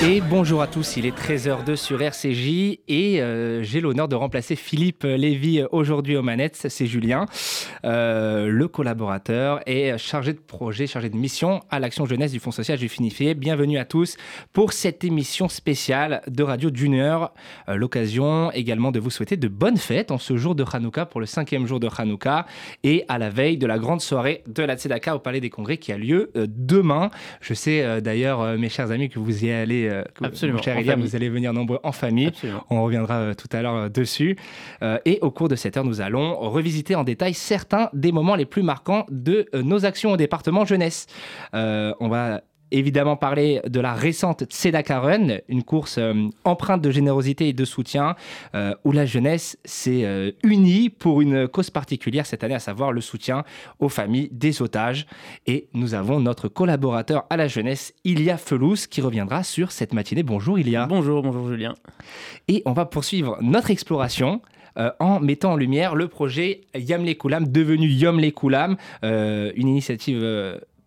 Et bonjour à tous, il est 13h02 sur RCJ et euh, j'ai l'honneur de remplacer Philippe Lévy aujourd'hui aux manettes, c'est Julien, euh, le collaborateur et chargé de projet, chargé de mission à l'Action Jeunesse du Fonds Social du Finifié. Bienvenue à tous pour cette émission spéciale de Radio d'une heure. Euh, L'occasion également de vous souhaiter de bonnes fêtes en ce jour de Hanouka pour le cinquième jour de Hanouka et à la veille de la grande soirée de la Tzedaka au Palais des Congrès qui a lieu demain. Je sais d'ailleurs, mes chers amis, que vous y allez euh, Absolument. mon cher Elia, vous allez venir nombreux en famille. On reviendra euh, tout à l'heure euh, dessus. et au cours de cette heure, nous allons revisiter en détail certains des moments les plus marquants de nos actions au département jeunesse. on va évidemment parler de la récente Tzedaka Run, une course euh, empreinte de générosité et de soutien, euh, où la jeunesse s'est euh, unie pour une cause particulière cette année, à savoir le soutien aux familles des otages. Et nous avons notre collaborateur à la jeunesse, Ilia Felous, qui reviendra sur cette matinée. Bonjour Ilia. Bonjour, bonjour Julien. Et on va poursuivre notre exploration. en mettant en lumière le projet Yam Koulam, devenu Yom Koulam, une initiative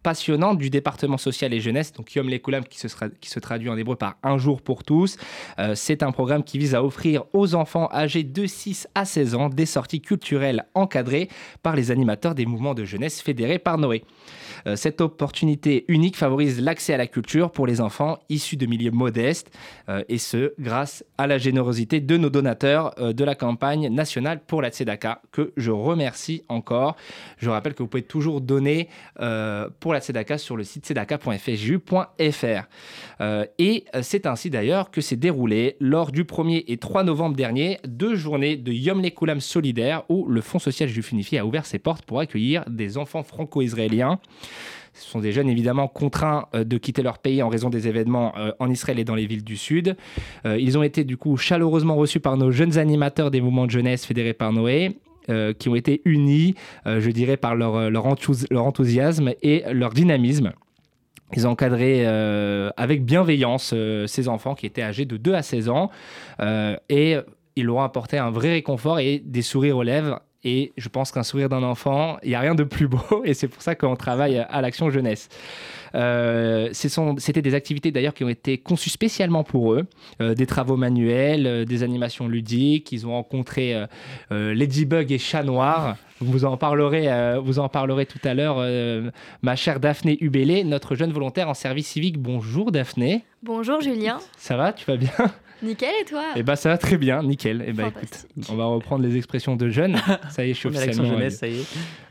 passionnante du département social et jeunesse, donc Yom Lekoulam, qui se, traduit en hébreu par Un jour pour tous. Euh, c'est un programme qui vise à offrir aux enfants âgés de 6 à 16 ans des sorties culturelles encadrées par les animateurs des mouvements de jeunesse fédérés par Noé. Euh, cette opportunité unique favorise l'accès à la culture pour les enfants issus de milieux modestes, euh, et ce, grâce à la générosité de nos donateurs de la campagne nationale pour la Tzedaka, que je remercie encore. Je rappelle que vous pouvez toujours donner pour la Tzedaka sur le site tzedaka.fju.fr. et c'est ainsi d'ailleurs que s'est déroulé lors du 1er et 3 novembre dernier deux journées de Yom Lekoulam solidaire où le Fonds social juif unifié a ouvert ses portes pour accueillir des enfants franco-israéliens. Ce sont des jeunes évidemment contraints euh, de quitter leur pays en raison des événements euh, en Israël et dans les villes du Sud. Euh, ils ont été du coup chaleureusement reçus par nos jeunes animateurs des mouvements de jeunesse fédérés par Noé. Qui ont été unis, je dirais, par leur, leur, enthousiasme et leur dynamisme. Ils ont encadré avec bienveillance ces enfants qui étaient âgés de 2 à 16 ans et ils leur ont apporté un vrai réconfort et des sourires aux lèvres et je pense qu'un sourire d'un enfant, il n'y a rien de plus beau. Et c'est pour ça qu'on travaille à l'Action Jeunesse. Euh, C'était des activités d'ailleurs qui ont été conçues spécialement pour eux. Euh, des travaux manuels, euh, des animations ludiques. Ils ont rencontré Ladybug et Chat Noir. Vous en parlerez, vous en parlerez tout à l'heure, ma chère Daphné Hubélé, notre jeune volontaire en service civique. Bonjour Daphné. Bonjour Julien. Ça va, tu vas bien? Nickel et toi Eh bah ça va très bien, nickel. Eh bah écoute, on va reprendre les expressions de jeunes. Ça y est, je suis officiellement. jeunesse, ça y est.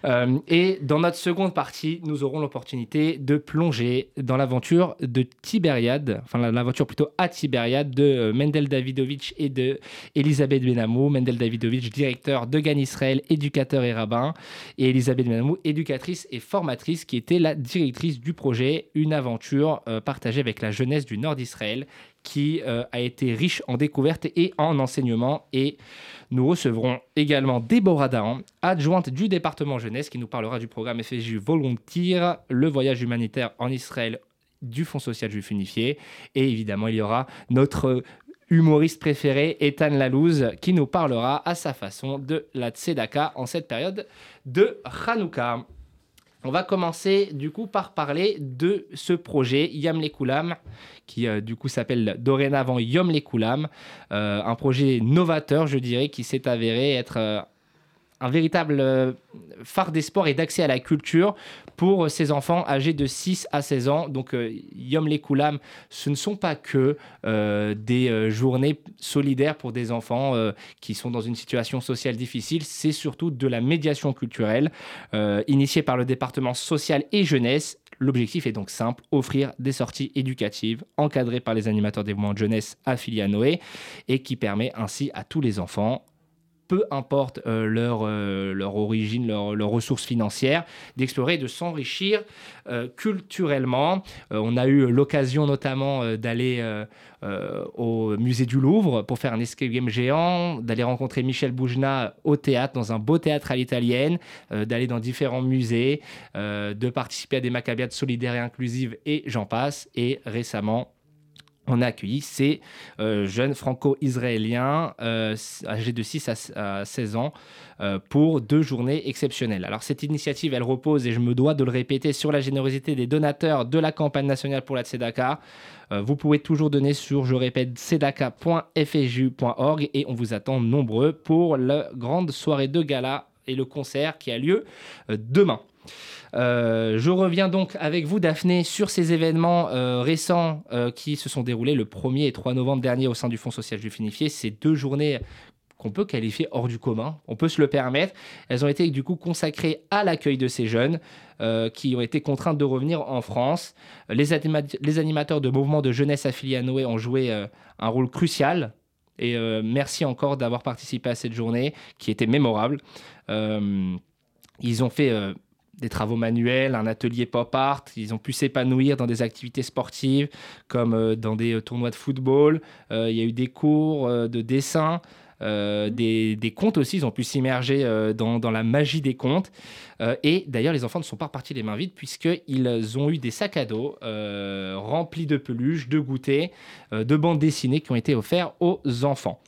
Euh, et dans notre seconde partie, nous aurons l'opportunité de plonger dans l'aventure de Tibériade, enfin l'aventure plutôt à Tibériade de euh, Mendel Davidovich et de Elisabeth Benamou. Mendel Davidovich, directeur de Gan Israël, éducateur et rabbin, et Elisabeth Benamou, éducatrice et formatrice, qui était la directrice du projet Une aventure euh, partagée avec la jeunesse du nord d'Israël qui euh, a été riche en découvertes et en enseignements. Et nous recevrons également Déborah Dahan, adjointe du département jeunesse, qui nous parlera du programme FSJ Volontaire, le voyage humanitaire en Israël du Fonds social juif unifié. Et évidemment, il y aura notre humoriste préféré, Ethan Lalouz, qui nous parlera à sa façon de la Tzedaka en cette période de Hanouka. On va commencer du coup par parler de ce projet Yam Koulam qui euh, s'appelle dorénavant Yom Koulam, euh, un projet novateur je dirais qui s'est avéré être euh, un véritable phare d'espoir et d'accès à la culture pour ces enfants âgés de 6 à 16 ans. Donc Yom Koulam, ce ne sont pas que des journées solidaires pour des enfants qui sont dans une situation sociale difficile, c'est surtout de la médiation culturelle initiée par le département social et jeunesse L'objectif est donc simple, offrir des sorties éducatives encadrées par les animateurs des mouvements de jeunesse affiliés à Noé et qui permet ainsi à tous les enfants peu importe euh, leur, euh, leur origine, leur, leurs ressources financières, d'explorer, de s'enrichir euh, culturellement. On a eu l'occasion notamment d'aller au musée du Louvre pour faire un escape game géant, d'aller rencontrer Michel Boujna au théâtre, dans un beau théâtre à l'italienne, d'aller dans différents musées, de participer à des macabiades solidaires et inclusives, et j'en passe. Et récemment, on a accueilli ces euh, jeunes franco-israéliens euh, âgés de 6 à, à 16 ans euh, pour deux journées exceptionnelles. Alors cette initiative, elle repose, et je me dois de le répéter, sur la générosité des donateurs de la campagne nationale pour la Tzedaka. Vous pouvez toujours donner sur, je répète, tzedaka.fju.org et on vous attend nombreux pour la grande soirée de gala et le concert qui a lieu demain. Euh, je reviens donc avec vous, Daphné, sur ces événements euh, récents euh, qui se sont déroulés le 1er et 3 novembre dernier au sein du Fonds social juif unifié. Ces deux journées qu'on peut qualifier hors du commun, on peut se le permettre. Elles ont été du coup consacrées à l'accueil de ces jeunes qui ont été contraintes de revenir en France. Les, anima- les animateurs de mouvements de jeunesse affiliés à Noé ont joué un rôle crucial. Et merci encore d'avoir participé à cette journée qui était mémorable. Ils ont fait des travaux manuels, un atelier pop art. Ils ont pu s'épanouir dans des activités sportives comme euh, dans des euh, tournois de football. Euh, il y a eu des cours de dessin. euh, des, des contes aussi, ils ont pu s'immerger euh, dans, dans la magie des contes. Euh, et d'ailleurs, les enfants ne sont pas repartis les mains vides puisqu'ils ont eu des sacs à dos remplis de peluches, de goûters, de bandes dessinées qui ont été offerts aux enfants.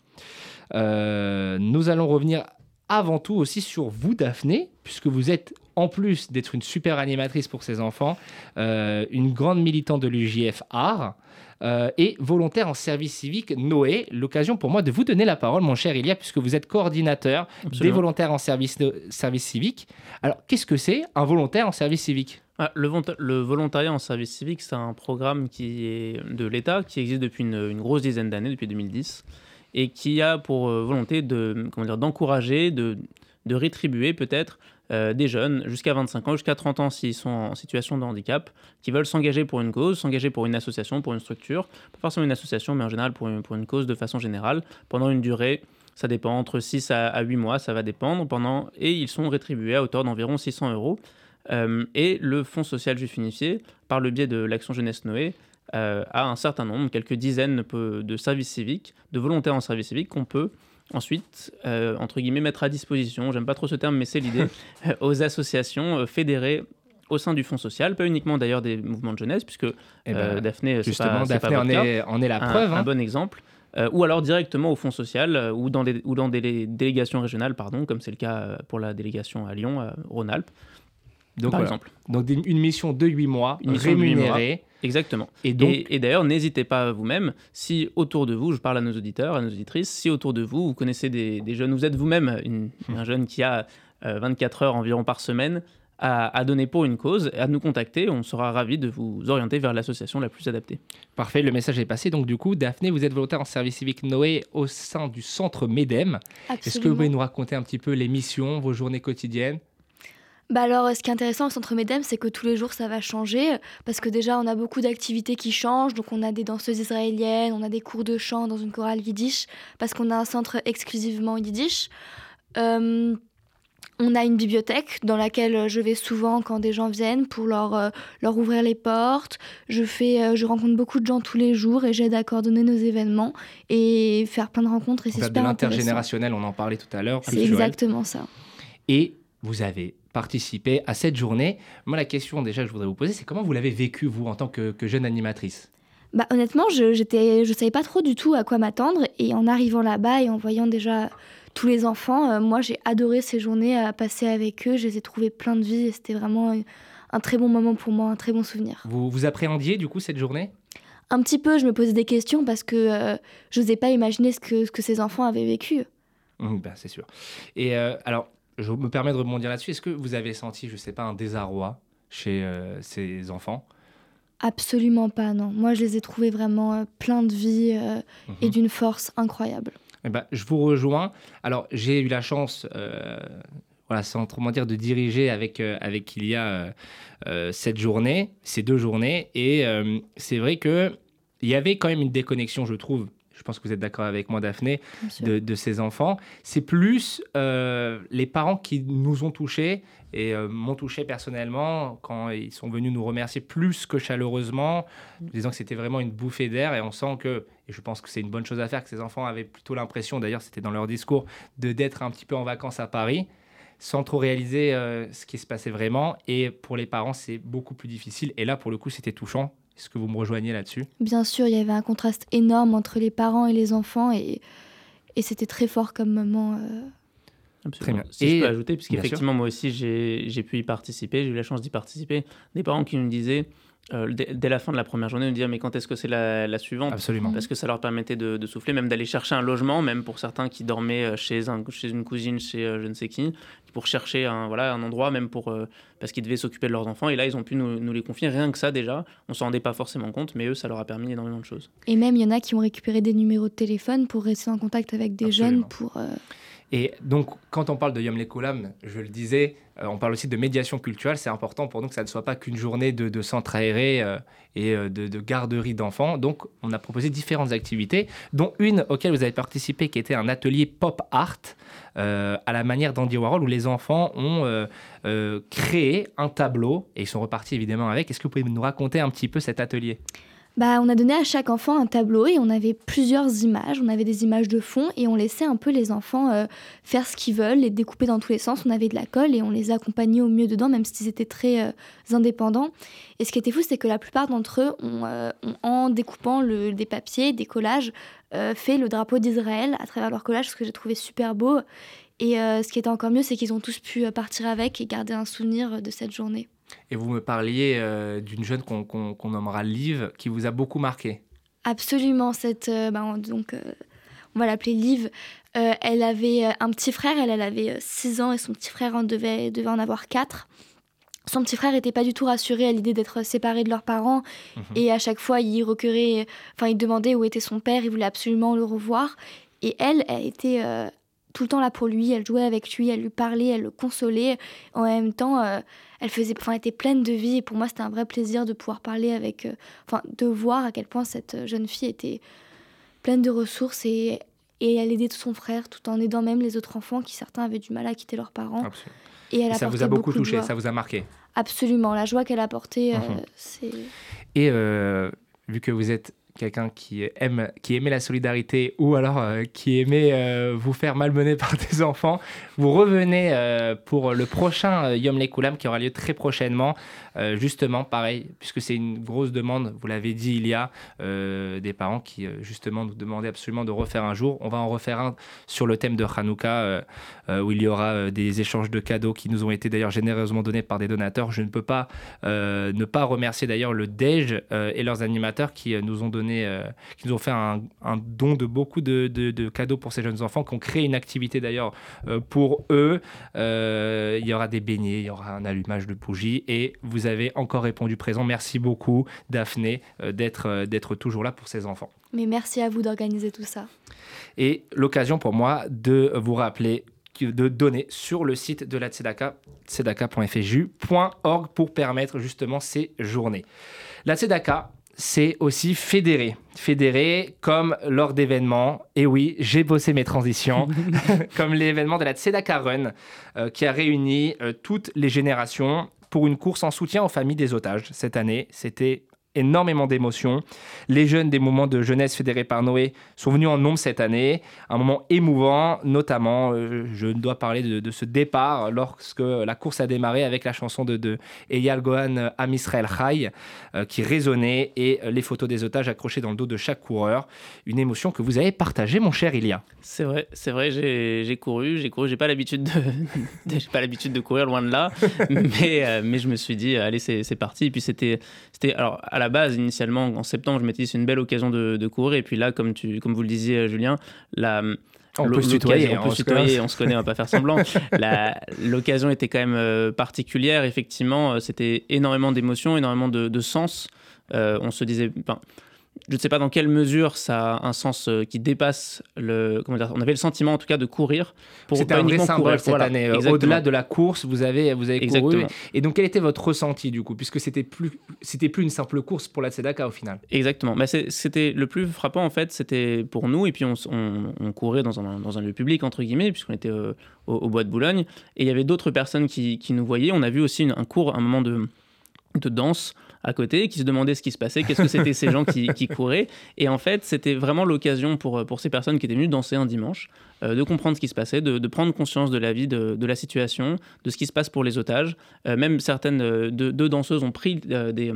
Nous allons revenir avant tout aussi sur vous, Daphné, puisque vous êtes, en plus d'être une super animatrice pour ces enfants, euh, une grande militante de l'UJF Art euh, et volontaire en service civique Noé. L'occasion pour moi de vous donner la parole, mon cher Ilia, puisque vous êtes coordinateur des volontaires en service, service civique. Alors, qu'est-ce que c'est un volontaire en service civique? Ah, le, volonta- le volontariat en service civique, c'est un programme qui est de l'État, qui existe depuis une, une grosse dizaine d'années, depuis 2010, et qui a pour euh, volonté de, comment dire, d'encourager, de, de rétribuer peut-être euh, des jeunes jusqu'à 25 ans, jusqu'à 30 ans s'ils sont en situation de handicap, qui veulent s'engager pour une cause, s'engager pour une association, pour une structure, pas forcément une association, mais en général pour une, pour une cause de façon générale, pendant une durée, ça dépend, entre 6 à, à 8 mois, ça va dépendre, pendant, et ils sont rétribués à hauteur d'environ 600 euros. Euh, et le Fonds social juif unifié, par le biais de l'Action Jeunesse Noé, euh, a un certain nombre, quelques dizaines de services civiques, de volontaires en service civique qu'on peut ensuite, euh, entre guillemets, mettre à disposition, j'aime pas trop ce terme, mais c'est l'idée, euh, aux associations euh, fédérées au sein du Fonds social, pas uniquement d'ailleurs des mouvements de jeunesse, puisque Eh ben, Daphné, Justement, pas, en cas est, en est la un, preuve. un hein. bon exemple. Ou alors directement au Fonds social ou dans des, ou dans des délégations régionales, pardon, comme c'est le cas pour la délégation à Lyon, Rhône-Alpes, Donc, par voilà. exemple. Donc, des- une mission de 8 mois, Une rémunérée. Exactement. Et donc, Et, et d'ailleurs, n'hésitez pas vous-même, si autour de vous, je parle à nos auditeurs, à nos auditrices, si autour de vous, vous connaissez des, des jeunes, vous êtes vous-même une- un jeune qui a euh, 24 heures environ par semaine à, à donner pour une cause, à nous contacter, on sera ravis de vous orienter vers l'association la plus adaptée. Parfait, le message est passé. Donc, du coup, Daphné, vous êtes volontaire en service civique Noé au sein du centre MEDEM. Est-ce que vous pouvez nous raconter un petit peu les missions, vos journées quotidiennes? Bah alors, ce qui est intéressant au Centre Medem, c'est que tous les jours, ça va changer. Parce que déjà, on a beaucoup d'activités qui changent. Donc, on a des danseuses israéliennes, on a des cours de chant dans une chorale yiddish, parce qu'on a un centre exclusivement yiddish. Euh, on a une bibliothèque dans laquelle je vais souvent quand des gens viennent pour leur, euh, leur ouvrir les portes. Je, fais, euh, je rencontre beaucoup de gens tous les jours et j'aide à coordonner nos événements et faire plein de rencontres. Et c'est De super intéressant. l'intergénérationnel, on en parlait tout à l'heure. C'est exactement ça. Et vous avez participé à cette journée. Moi, la question déjà que je voudrais vous poser, c'est comment vous l'avez vécu, vous, en tant que, que jeune animatrice? Bah, honnêtement, je j'étais, je savais pas trop du tout à quoi m'attendre. Et en arrivant là-bas et en voyant déjà tous les enfants, euh, moi j'ai adoré ces journées à passer avec eux. Je les ai trouvés plein de vie et c'était vraiment un, très bon moment pour moi, un très bon souvenir. vous, vous appréhendiez, du coup, cette journée? Un petit peu, je me posais des questions parce que euh, je n'osais pas imaginer ce que, ce que ces enfants avaient vécu. Ben, C'est sûr. Et euh, alors, je me permets de rebondir là-dessus. Est-ce que vous avez senti, je sais pas, un désarroi chez euh, ces enfants? Absolument pas, non. Moi, je les ai trouvés vraiment euh, pleins de vie euh, et Mhm. d'une force incroyable. Eh ben, je vous rejoins. Alors, j'ai eu la chance, voilà, sans trop dire, de diriger avec, avec il y a cette journée, ces deux journées. Et c'est vrai que il y avait quand même une déconnexion, je trouve, je pense que vous êtes d'accord avec moi, Daphné, de, de ces enfants. C'est plus euh, les parents qui nous ont touchés et euh, m'ont touché personnellement quand ils sont venus nous remercier plus que chaleureusement, disant que c'était vraiment une bouffée d'air et on sent que, et je pense que c'est une bonne chose à faire, que ces enfants avaient plutôt l'impression, d'ailleurs c'était dans leur discours, de d'être un petit peu en vacances à Paris sans trop réaliser euh, ce qui se passait vraiment. Et pour les parents, c'est beaucoup plus difficile. Et là, pour le coup, c'était touchant. Est-ce que vous me rejoignez là-dessus? Bien sûr, il y avait un contraste énorme entre les parents et les enfants et, c'était très fort comme moment. euh. Absolument. Très bien. Si Et- je peux ajouter, puisqu'effectivement, moi aussi, j'ai j'ai pu y participer, j'ai eu la chance d'y participer. Des parents qui nous disaient, euh, dès, dès la fin de la première journée, nous disaient, mais quand est-ce que c'est la, la suivante? Absolument. Parce que ça leur permettait de, de souffler, même d'aller chercher un logement, même pour certains qui dormaient euh, chez, un, chez une cousine, chez euh, je ne sais qui, pour chercher un, voilà, un endroit, même pour, euh, parce qu'ils devaient s'occuper de leurs enfants. Et là, ils ont pu nous, nous les confier. Rien que ça, déjà, on s'en rendait pas forcément compte, mais eux, ça leur a permis énormément de choses. Et même, il y en a qui ont récupéré des numéros de téléphone pour rester en contact avec des Absolument. jeunes pour. Et donc, quand on parle de Yom Lekolam, je le disais, euh, on parle aussi de médiation culturelle. C'est important pour nous que ça ne soit pas qu'une journée de, centre aéré euh, et euh, de, de garderie d'enfants. Donc, on a proposé différentes activités, dont une auquel vous avez participé, qui était un atelier pop art à la manière d'Andy Warhol, où les enfants ont créé un tableau et ils sont repartis évidemment avec. Est-ce que vous pouvez nous raconter un petit peu cet atelier? Bah, on a donné à chaque enfant un tableau et on avait plusieurs images. On avait des images de fond et on laissait un peu les enfants euh, faire ce qu'ils veulent, les découper dans tous les sens. On avait de la colle et on les accompagnait au mieux dedans, même s'ils étaient très euh, indépendants. Et ce qui était fou, c'est que la plupart d'entre eux ont, euh, en découpant des papiers, des collages, fait le drapeau d'Israël à travers leur collage, ce que j'ai trouvé super beau. Et ce qui était encore mieux, c'est qu'ils ont tous pu partir avec et garder un souvenir de cette journée. Et vous me parliez euh, d'une jeune qu'on nommera Liv, qui vous a beaucoup marqué. Absolument, cette, euh, bah, on- donc, euh, on va l'appeler Liv. Elle avait un petit frère, elle, elle avait 6 ans et son petit frère en devait, devait en avoir 4. Son petit frère n'était pas du tout rassuré à l'idée d'être séparé de leurs parents Mhm. et à chaque fois il enfin il demandait où était son père, il voulait absolument le revoir. Et elle, elle était tout le temps là pour lui, elle jouait avec lui, elle lui parlait, elle le consolait. En même temps, euh, elle faisait, enfin, était pleine de vie et pour moi c'était un vrai plaisir de pouvoir parler avec, euh, enfin de voir à quel point cette euh, jeune fille était pleine de ressources et, et elle aidait tout son frère tout en aidant même les autres enfants qui certains avaient du mal à quitter leurs parents. Absolument. Et elle Et ça vous a beaucoup touché, ça vous a marqué. Absolument, la joie qu'elle apportait, euh, Mhm. c'est Et vu que vous êtes quelqu'un qui aime qui aimait la solidarité ou alors euh, qui aimait euh, vous faire malmener par des enfants, vous revenez euh, pour le prochain Yom Lekoulam qui aura lieu très prochainement. Justement, pareil, puisque c'est une grosse demande, vous l'avez dit, il y a des parents qui justement nous demandaient absolument de refaire un jour. On va en refaire un sur le thème de Hanouka, où il y aura des échanges de cadeaux qui nous ont été d'ailleurs généreusement donnés par des donateurs. Je ne peux pas ne pas remercier d'ailleurs le DEJ et leurs animateurs qui nous ont donné, euh, qui nous ont fait un, un don de beaucoup de, de- de cadeaux pour ces jeunes enfants, qui ont créé une activité d'ailleurs euh, pour eux. Euh, il y aura des beignets, il y aura un allumage de bougies et vous avez encore répondu présent. Merci beaucoup Daphné d'être d'être toujours là pour ces enfants. Mais merci à vous d'organiser tout ça. Et l'occasion pour moi de vous rappeler de donner sur le site de la Tzedaka, tzedaka.fju.org pour permettre justement ces journées. La Tzedaka, c'est aussi fédérer. Fédérer comme lors d'événements. Et oui, j'ai bossé mes transitions. comme l'événement de la Tzedaka Run, euh, qui a réuni euh, toutes les générations pour une course en soutien aux familles des otages. Cette année, c'était énormément d'émotions. Les jeunes des moments de jeunesse fédérés par Noé sont venus en nombre cette année. Un moment émouvant, notamment, euh, je dois parler de, de ce départ lorsque la course a démarré avec la chanson de, de Eyal Gohan Am Israël Chai euh, qui résonnait et les photos des otages accrochées dans le dos de chaque coureur. Une émotion que vous avez partagée, mon cher Ilia. C'est vrai, c'est vrai, j'ai couru, j'ai couru, j'ai pas l'habitude de, j'ai pas l'habitude de courir loin de là, mais, euh, mais je me suis dit, allez, c'est c'est parti. Et puis c'était, c'était, alors à la base, initialement, en septembre, je m'étais dit, c'est une belle occasion de, de courir. Et puis là, comme, tu, comme vous le disiez, Julien, la, On peut se tutoyer, on peut se connaît. tutoyer, on se connaît, on va pas faire semblant. La- L'occasion était quand même euh, particulière, effectivement, euh, c'était énormément d'émotions, énormément de, de sens. Euh, on se disait, ben, je ne sais pas dans quelle mesure ça a un sens euh, qui dépasse le. Comment dire On avait le sentiment, en tout cas, de courir pour C'était un vrai symbole cette année. Euh, au-delà de la course, vous avez, vous avez couru. Et donc, quel était votre ressenti du coup Puisque c'était plus, c'était plus une simple course pour la Tzedaka au final? Exactement. Bah, c'était le plus frappant en fait, c'était pour nous. Et puis, on, on, courait dans un, dans un, lieu public, entre guillemets, puisqu'on était euh, au, Bois de Boulogne. Et il y avait d'autres personnes qui, qui, nous voyaient. On a vu aussi un cours, un moment de, de danse à côté, qui se demandaient ce qui se passait, qu'est-ce que c'était ces gens qui, couraient. Et en fait, c'était vraiment l'occasion pour, pour ces personnes qui étaient venues danser un dimanche euh, de comprendre ce qui se passait, de, prendre conscience de la vie, de, la situation, de ce qui se passe pour les otages. Euh, même certaines euh, deux, danseuses ont pris des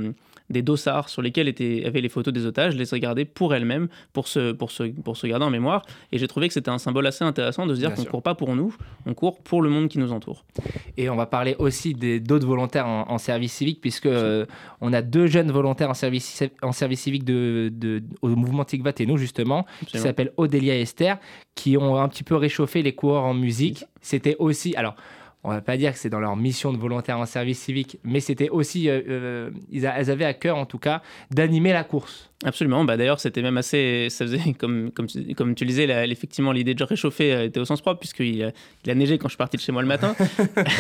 des dossards sur lesquels étaient, avaient les photos des otages, les regarder pour elles-mêmes, pour se, pour, se, pour se garder en mémoire. Et j'ai trouvé que c'était un symbole assez intéressant de se dire qu'on ne court pas pour nous, on court pour le monde qui nous entoure. Et on va parler aussi d'autres volontaires en, service civique, puisque euh, on a deux jeunes volontaires en service, en service civique de, de au mouvement Tikvat et nous, justement, qui s'appellent Odélia et Esther, qui ont un petit peu réchauffé les coureurs en musique. C'était aussi. Alors, on va pas dire que c'est dans leur mission de volontaire en service civique, mais c'était aussi, euh, euh, elles avaient à cœur en tout cas d'animer la course. Absolument. Bah, D'ailleurs, c'était même assez. Ça faisait, comme, comme, tu, comme tu disais, effectivement, l'idée de réchauffer euh, était au sens propre, puisqu'il il a neigé quand je suis parti de chez moi le matin.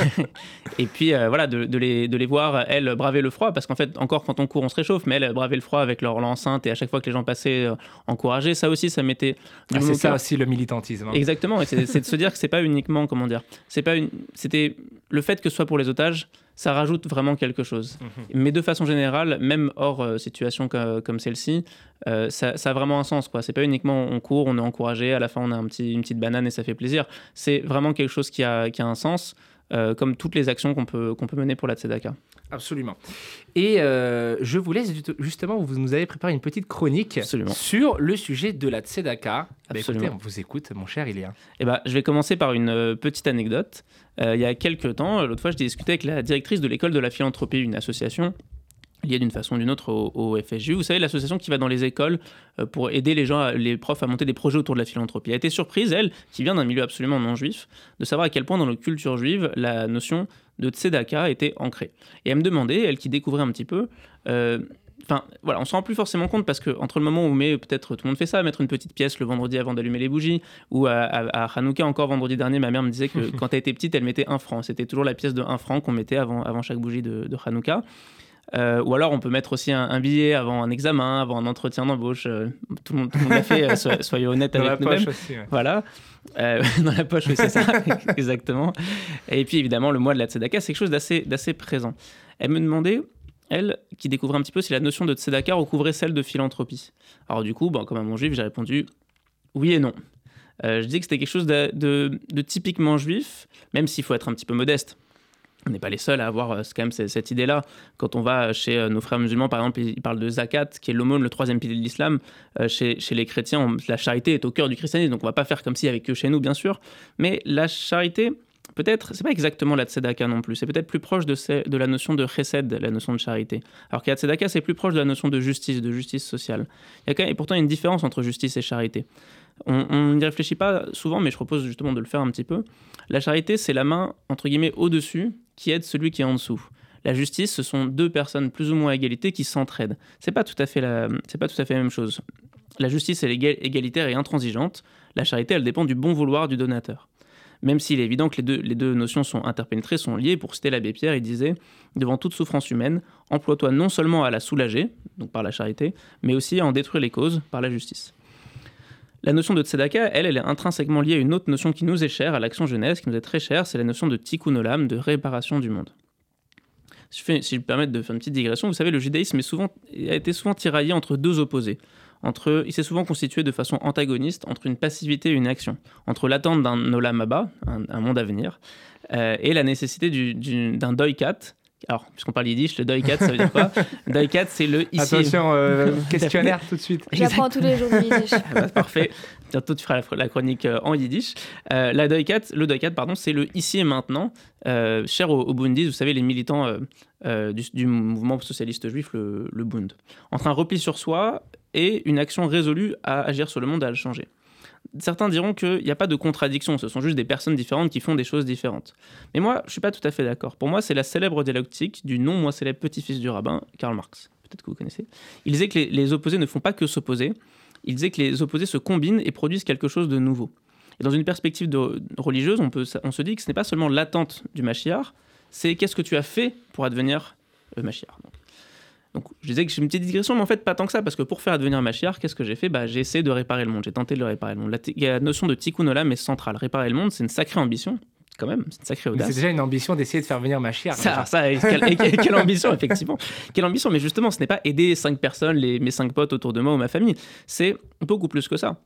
et puis, euh, voilà, de, de, les, de les voir, elles, braver le froid, parce qu'en fait, encore quand on court, on se réchauffe, mais elles bravaient le froid avec leur enceinte, et à chaque fois que les gens passaient, euh, encourager. Ça aussi, ça mettait. Ah, c'est ça aussi le militantisme. Hein. Exactement. Et c'est de se dire que c'est pas uniquement, comment dire, c'est pas une. C'était le fait que ce soit pour les otages ça rajoute vraiment quelque chose. Mhm. Mais de façon générale, même hors euh, situation comme celle-ci, euh, ça, a vraiment un sens. Ce n'est pas uniquement on court, on est encouragé, à la fin on a un petit, une petite banane et ça fait plaisir. C'est vraiment quelque chose qui a, qui a un sens, euh, comme toutes les actions qu'on peut, qu'on peut mener pour la Tzedaka. Absolument. Et euh, je vous laisse justement, vous nous avez préparé une petite chronique sur le sujet de la tzedaka. Bah, écoutez, on vous écoute, mon cher Ilia. Eh ben, je vais commencer par une euh, petite anecdote. Euh, il y a quelques temps, l'autre fois, je discutais avec la directrice de l'école de la philanthropie, une association liée d'une façon ou d'une autre au, FSJU. Vous savez, l'association qui va dans les écoles pour aider les gens, les profs à monter des projets autour de la philanthropie. Elle a été surprise, elle, qui vient d'un milieu absolument non juif, de savoir à quel point dans notre culture juive, la notion de tzedaka était ancrée. Et elle me demandait, elle qui découvrait un petit peu, euh, Enfin, voilà, on s'en rend plus forcément compte parce que entre le moment où met, peut-être tout le monde fait ça, mettre une petite pièce le vendredi avant d'allumer les bougies, ou à, à, Hanouka encore vendredi dernier, ma mère me disait que quand elle était petite, elle mettait un franc. C'était toujours la pièce de un franc qu'on mettait avant, avant chaque bougie de, de Hanouka. Euh, ou alors on peut mettre aussi un, billet avant un examen, avant un entretien d'embauche. Euh, tout, le monde, l'a fait, euh, soyez honnête avec nous-mêmes. Voilà. dans la poche, oui, c'est ça, exactement. Et puis évidemment, le mois de la tzedaka, c'est quelque chose d'assez présent. Elle me demandait, elle, qui découvrait un petit peu si la notion de tzedaka recouvrait celle de philanthropie. Alors du coup, bon, comme à mon juif, j'ai répondu oui et non. je dis que c'était quelque chose de, de typiquement juif, même s'il faut être un petit peu modeste on n'est pas les seuls à avoir euh, quand même cette, idée-là. Quand on va chez euh, nos frères musulmans, par exemple, ils parlent de zakat, qui est l'aumône, le troisième pilier de l'islam. Euh, chez, les chrétiens, la charité est au cœur du christianisme, donc on va pas faire comme si avec eux chez nous, bien sûr. Mais la charité, peut-être, c'est pas exactement la tzedaka non plus. C'est peut-être plus proche de, la notion de chesed, la notion de charité. Alors que la tzedaka, c'est plus proche de la notion de justice, de justice sociale. Il y a quand même, et pourtant une différence entre justice et charité. On n'y réfléchit pas souvent, mais je propose justement de le faire un petit peu. La charité, c'est la main, entre guillemets, au-dessus qui aide celui qui est en dessous. La justice, ce sont deux personnes plus ou moins à égalité qui s'entraident. C'est pas tout à fait la, pas tout à fait la même chose. La justice, elle est égalitaire et intransigeante. La charité, elle dépend du bon vouloir du donateur. Même s'il est évident que les deux, les deux notions sont interpénétrées, sont liées, pour citer l'abbé Pierre, il disait Devant toute souffrance humaine, emploie-toi non seulement à la soulager, donc par la charité, mais aussi à en détruire les causes par la justice. La notion de tzedaka, elle, elle est intrinsèquement liée à une autre notion qui nous est chère, à l'action jeunesse, qui nous est très chère, c'est la notion de tikkun olam, de réparation du monde. Si je, je me permets de faire une petite digression, vous savez, le judaïsme a été souvent tiraillé entre deux opposés. Entre, il s'est souvent constitué de façon antagoniste entre une passivité et une action, entre l'attente d'un olam abba, un, monde à venir, euh, et la nécessité d'un doikat, alors, puisqu'on parle yiddish, le Doikat, ça veut dire quoi Doikat, c'est le ici. Attention, euh, questionnaire tout de suite. J'apprends tous les jours le yiddish. Ah bah, parfait. Bientôt, tu feras la, chronique euh, en yiddish. Euh, la Doikat, le Doikat, pardon, c'est le ici et maintenant, cher au, au Bundis, vous savez, les militants du, mouvement socialiste juif, le, le Bund. Entre un repli sur soi et une action résolue à agir sur le monde, à le changer certains diront qu'il n'y a pas de contradiction, ce sont juste des personnes différentes qui font des choses différentes. Mais moi, je ne suis pas tout à fait d'accord. Pour moi, c'est la célèbre dialectique du non moins célèbre petit-fils du rabbin, Karl Marx. peut-être que vous connaissez. Il disait que les, opposés ne font pas que s'opposer. Il disait que les opposés se combinent et produisent quelque chose de nouveau. Et dans une perspective religieuse, on, peut, on se dit que ce n'est pas seulement l'attente du Mashiach, c'est qu'est-ce que tu as fait pour advenir le. Donc, je disais que j'ai une petite digression, mais en fait, pas tant que ça, parce que pour faire advenir Mashiach, qu'est-ce que j'ai fait? Bah, J'ai essayé de réparer le monde, j'ai tenté de le réparer le monde. La, la notion de tikkun olam est centrale. Réparer le monde, c'est une sacrée ambition, quand même, c'est une sacrée audace. C'est déjà une ambition d'essayer de faire venir Mashiach. Ça, ça quelle, quelle, ambition, effectivement. Quelle ambition, mais justement, ce n'est pas aider cinq personnes, les, mes cinq potes autour de moi ou ma famille, c'est beaucoup plus que ça.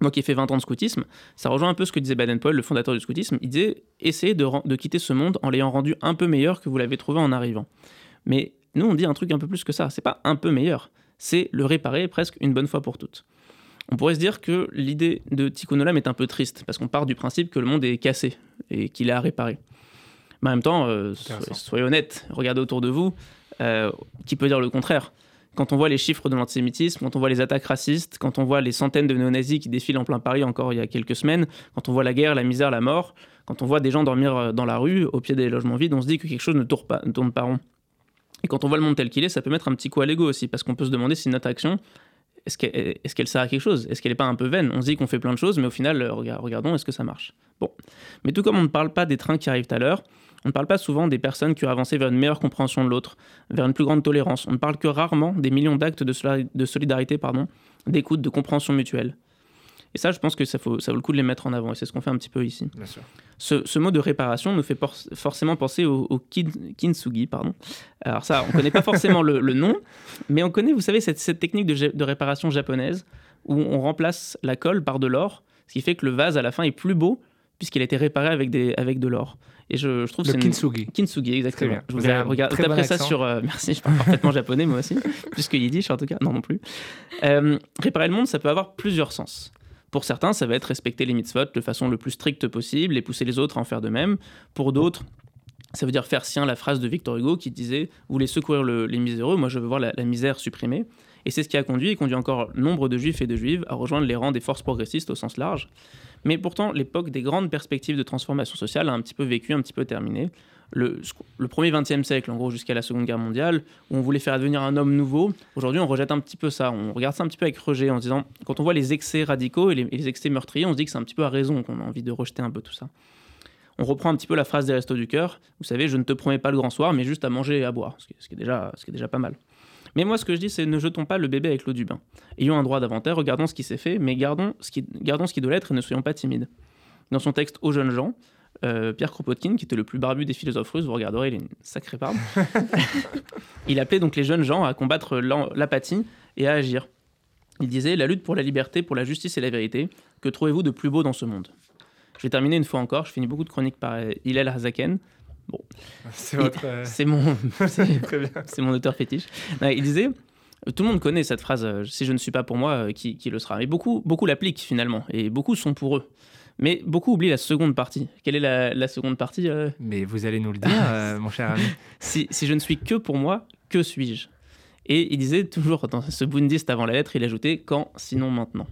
Moi qui ai fait 20 ans de scoutisme, ça rejoint un peu ce que disait Baden-Powell, le fondateur du scoutisme. Il disait essayez de, de quitter ce monde en l'ayant rendu un peu meilleur que vous l'avez trouvé en arrivant. Mais nous, on dit un truc un peu plus que ça. C'est pas un peu meilleur, c'est le réparer presque une bonne fois pour toutes. On pourrait se dire que l'idée de Tikkun Olam est un peu triste, parce qu'on part du principe que le monde est cassé et qu'il est à réparer. Mais en même temps, euh, soyez, honnêtes, regardez autour de vous, euh, qui peut dire le contraire? Quand on voit les chiffres de l'antisémitisme, quand on voit les attaques racistes, quand on voit les centaines de néo-nazis qui défilent en plein Paris encore il y a quelques semaines, quand on voit la guerre, la misère, la mort, quand on voit des gens dormir euh, dans la rue, au pied des logements vides, on se dit que quelque chose ne tourne pas, ne tourne pas rond. Et quand on voit le monde tel qu'il est, ça peut mettre un petit coup à l'ego aussi, parce qu'on peut se demander si notre action, est-ce qu'elle sert à quelque chose? Est-ce qu'elle n'est pas un peu vaine? On se dit qu'on fait plein de choses, mais au final, euh, regardons, est-ce que ça marche? Bon. Mais tout comme on ne parle pas des trains qui arrivent à l'heure, on ne parle pas souvent des personnes qui ont avancé vers une meilleure compréhension de l'autre, vers une plus grande tolérance. On ne parle que rarement des millions d'actes de, solidarité, pardon, d'écoute, de compréhension mutuelle. Et ça, je pense que ça, faut, ça vaut le coup de les mettre en avant, et c'est ce qu'on fait un petit peu ici. Bien sûr. Ce, mot de réparation nous fait forcément penser au, kintsugi. Pardon. Alors ça, on ne connaît pas forcément le, nom, mais on connaît, vous savez, cette, cette technique de, de, réparation japonaise, où on remplace la colle par de l'or, ce qui fait que le vase, à la fin, est plus beau, puisqu'il a été réparé avec, des, avec de l'or. Et je, je trouve le c'est kintsugi. Kintsugi, exactement. Je vous, regarde, ça sur. Euh, merci, je parle parfaitement japonais moi aussi, plus que yiddish en tout cas. Non, non plus. Euh, réparer le monde, ça peut avoir plusieurs sens. Pour certains, ça va être respecter les mitzvot de façon le plus stricte possible et pousser les autres à en faire de même. Pour d'autres, ça veut dire faire sien la phrase de Victor Hugo qui disait Vous voulez secourir les miséreux, moi je veux voir la, misère supprimée. Et c'est ce qui a conduit et conduit encore nombre de juifs et de juives à rejoindre les rangs des forces progressistes au sens large. Mais pourtant, l'époque des grandes perspectives de transformation sociale a un petit peu vécu, un petit peu terminé. Le, le premier XXe siècle, en gros, jusqu'à la Seconde Guerre mondiale, où on voulait faire advenir un homme nouveau. Aujourd'hui, on rejette un petit peu ça. On regarde ça un petit peu avec rejet en disant, quand on voit les excès radicaux et les, excès meurtriers, on se dit que c'est un petit peu à raison qu'on a envie de rejeter un peu tout ça. On reprend un petit peu la phrase des Restos du Cœur. Vous savez, je ne te promets pas le grand soir, mais juste à manger et à boire, ce qui est, déjà, ce qui est déjà pas mal. Mais moi, ce que je dis, c'est ne jetons pas le bébé avec l'eau du bain. Ayons un droit d'inventaire, regardons ce qui s'est fait, mais gardons ce qui, gardons ce qui doit l'être et ne soyons pas timides. Dans son texte Aux jeunes gens, euh, Pierre Kropotkin, qui était le plus barbu des philosophes russes, vous regarderez, il est une sacrée barbe, il appelait donc les jeunes gens à combattre l'apathie et à agir. Il disait La lutte pour la liberté, pour la justice et la vérité, que trouvez-vous de plus beau dans ce monde? Je vais terminer une fois encore, je finis beaucoup de chroniques par Hillel Hazaken, Bon. C'est votre. Euh, c'est mon. auteur fétiche. il disait. Tout le monde connaît cette phrase, euh, si je ne suis pas pour moi, euh, qui, qui le sera? Mais beaucoup, beaucoup l'appliquent finalement, et beaucoup sont pour eux. Mais beaucoup oublient la seconde partie. Quelle est la, la seconde partie Mais vous allez nous le dire, mon cher ami. Si, si, je ne suis que pour moi, que suis-je? Et il disait toujours, dans ce bundiste avant la lettre, il ajoutait quand, sinon maintenant.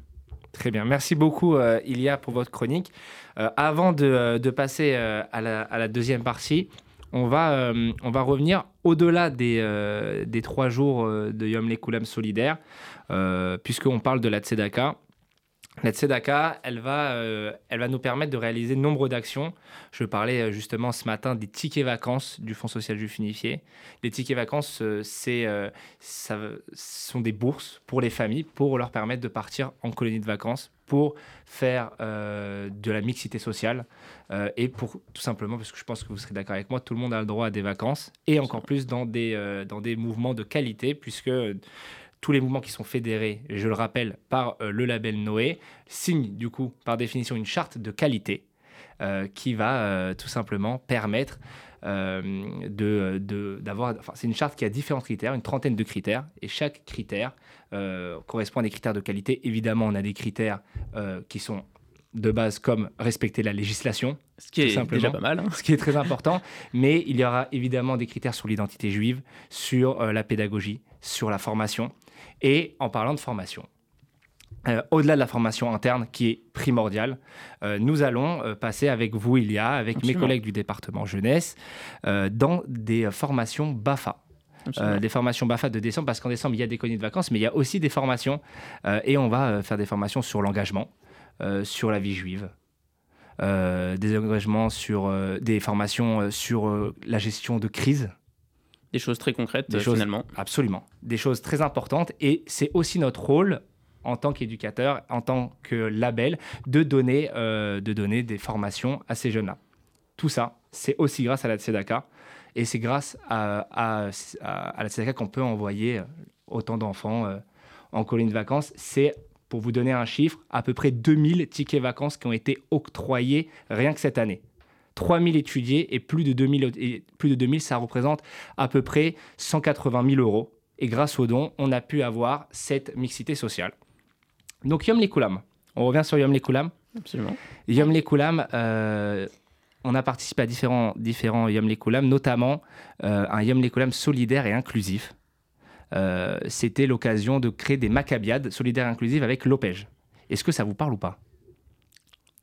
Très bien. Merci beaucoup, euh, Ilia, pour votre chronique. Euh, avant de, euh, de passer à la, à, la, deuxième partie, on va, on va revenir au-delà des, des trois jours de Yom Lekoulam solidaire, puisqu'on parle de la Tzedaka. La Tzedaka, elle va, euh, elle va nous permettre de réaliser nombre d'actions. Je parlais euh, justement ce matin des tickets vacances du Fonds social juif unifié. Les tickets vacances, euh, c'est, ça, sont des bourses pour les familles pour leur permettre de partir en colonie de vacances, pour faire de la mixité sociale et pour tout simplement, parce que je pense que vous serez d'accord avec moi, tout le monde a le droit à des vacances et encore plus dans des, dans des mouvements de qualité, puisque tous les mouvements qui sont fédérés, je le rappelle, par euh, le label Noé, signent du coup par définition une charte de qualité euh, qui va euh, tout simplement permettre de, d'avoir... Enfin, c'est une charte qui a différents critères, une trentaine de critères, et chaque critère correspond à des critères de qualité. Évidemment, on a des critères qui sont de base comme respecter la législation. Ce qui est déjà pas mal. Hein. Ce qui est très important. Mais il y aura évidemment des critères sur l'identité juive, sur la pédagogie, sur la formation. Et en parlant de formation, euh, au-delà de la formation interne qui est primordiale, euh, nous allons euh, passer avec vous, Ilia, avec mes collègues du département jeunesse, dans des formations BAFA. Des formations BAFA de décembre, parce qu'en décembre, il y a des colonies de vacances, mais il y a aussi des formations. et on va faire des formations sur l'engagement, sur la vie juive, des engagements sur des formations sur la gestion de crise. Des choses très concrètes, Des euh, choses- finalement. Absolument. Des choses très importantes. Et c'est aussi notre rôle en tant qu'éducateur, en tant que label, de donner, euh, de donner des formations à ces jeunes-là. Tout ça, c'est aussi grâce à la Tzedaka. Et c'est grâce à, à, à- à la Tzedaka qu'on peut envoyer autant d'enfants euh, en colonie de vacances. C'est, pour vous donner un chiffre, à peu près 2000 tickets vacances qui ont été octroyés rien que cette année. 3000 étudiés et plus de 2000, et plus de 2000 ça représente à peu près 180 000 euros. Et grâce aux dons, on a pu avoir cette mixité sociale. Donc Yom Lekulam. On revient sur Yom Lekulam. Absolument. Yom Lekulam, euh, on a participé à différents, différents Yom Lekulam, notamment euh, un Yom Lekulam solidaire et inclusif. Euh, C'était l'occasion de créer des macabiades solidaires et inclusives avec l'OPEJ. Est-ce que ça vous parle ou pas?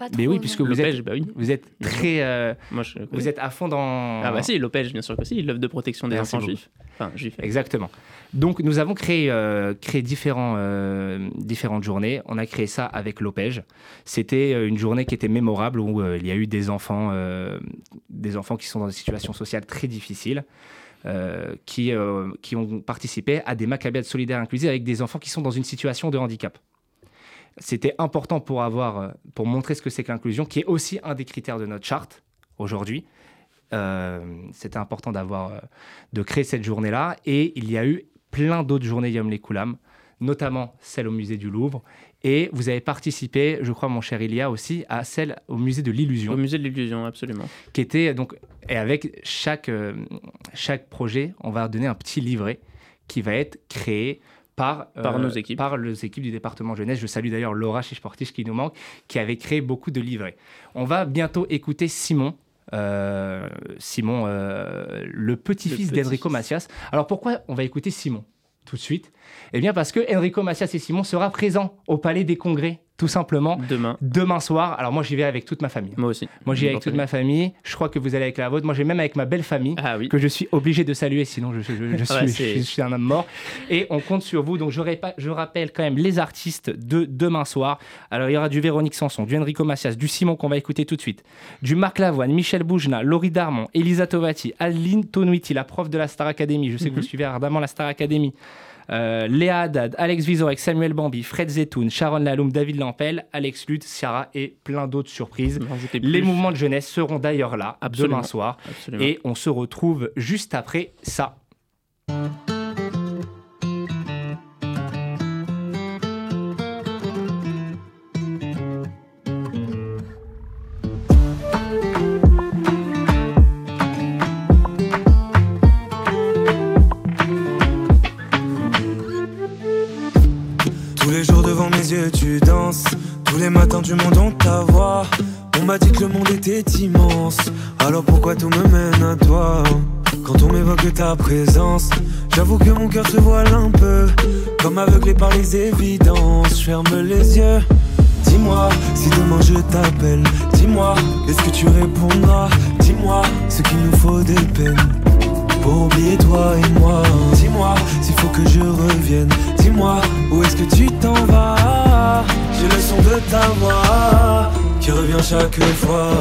Pas Mais oui, puisque vous êtes, bah oui. vous êtes très, euh, Moi, je vous êtes à fond dans. Ah bah si, l'OPEJ, bien sûr que si, l'œuvre de protection des Merci enfants juifs. Enfin, juifs. Exactement. Donc, nous avons créé, euh, créé différents, euh, différentes journées. On a créé ça avec l'OPEJ. C'était une journée qui était mémorable où euh, il y a eu des enfants, euh, des enfants qui sont dans des situations sociales très difficiles. euh, qui, euh, qui ont participé à des macabiades solidaires inclusives avec des enfants qui sont dans une situation de handicap. C'était important pour, avoir, euh, pour montrer ce que c'est que l'inclusion, qui est aussi un des critères de notre charte aujourd'hui. Euh, C'était important d'avoir, euh, de créer cette journée-là. Et il y a eu plein d'autres journées Yom Lekoulam, notamment celle au musée du Louvre. Et vous avez participé, je crois, mon cher Ilia aussi, à celle au musée de l'illusion Au musée de l'illusion, absolument. qui était donc et avec chaque chaque projet, on va donner un petit livret qui va être créé par Par nos équipes. par les équipes du département jeunesse. Je salue d'ailleurs Laura Chichportiche qui nous manque, qui avait créé beaucoup de livrets. On va bientôt écouter Simon. euh, Simon, euh, le petit-fils d'Enrico. Macias. Alors pourquoi on va écouter Simon tout de suite? Eh bien parce que Enrico Macias et Simon sera présent au Palais des Congrès, tout simplement, Demain, demain soir. Alors moi j'y vais avec toute ma famille. moi aussi. Moi, j'y vais avec toute ma famille. Je crois que vous allez avec la vôtre. Moi, j'ai même avec ma belle famille. Ah oui. Que je suis obligé de saluer, sinon je, Ah suis- je suis un homme mort. Et on compte sur vous. Donc je, répa- je rappelle quand même les artistes de demain soir. Alors il y aura du Véronique Sanson, du Enrico Macias, du Simon qu'on va écouter tout de suite, du Marc Lavoine, Michel Boujna, Laurie Darmon, Elisa Tovati, Aline Tonuiti, la prof de la Star Academy. Je sais que vous Mhm. suivez ardemment la Star Academy. Euh, Léa Haddad, Alex Vizorek, Samuel Bambi, Fred Zetoun, Sharon Laloum, David Lampel, Alex Lutz, Ciara et plein d'autres surprises. Les mouvements de jeunesse seront d'ailleurs là Absolument. demain soir Absolument. et on se retrouve juste après ça. Matins du monde on ta voix. On m'a dit que le monde était immense. Alors pourquoi tout me mène à toi? Quand on m'évoque ta présence J'avoue que mon cœur se voile un peu. Comme aveuglé par les évidences Je ferme les yeux. Dis-moi si demain je t'appelle. Dis-moi est-ce que tu répondras? Dis-moi ce qu'il nous faut des peines. Pour oublier toi et moi. Dis-moi s'il faut que je revienne Où est-ce que tu t'en vas? J'ai le son de ta voix Qui revient chaque fois.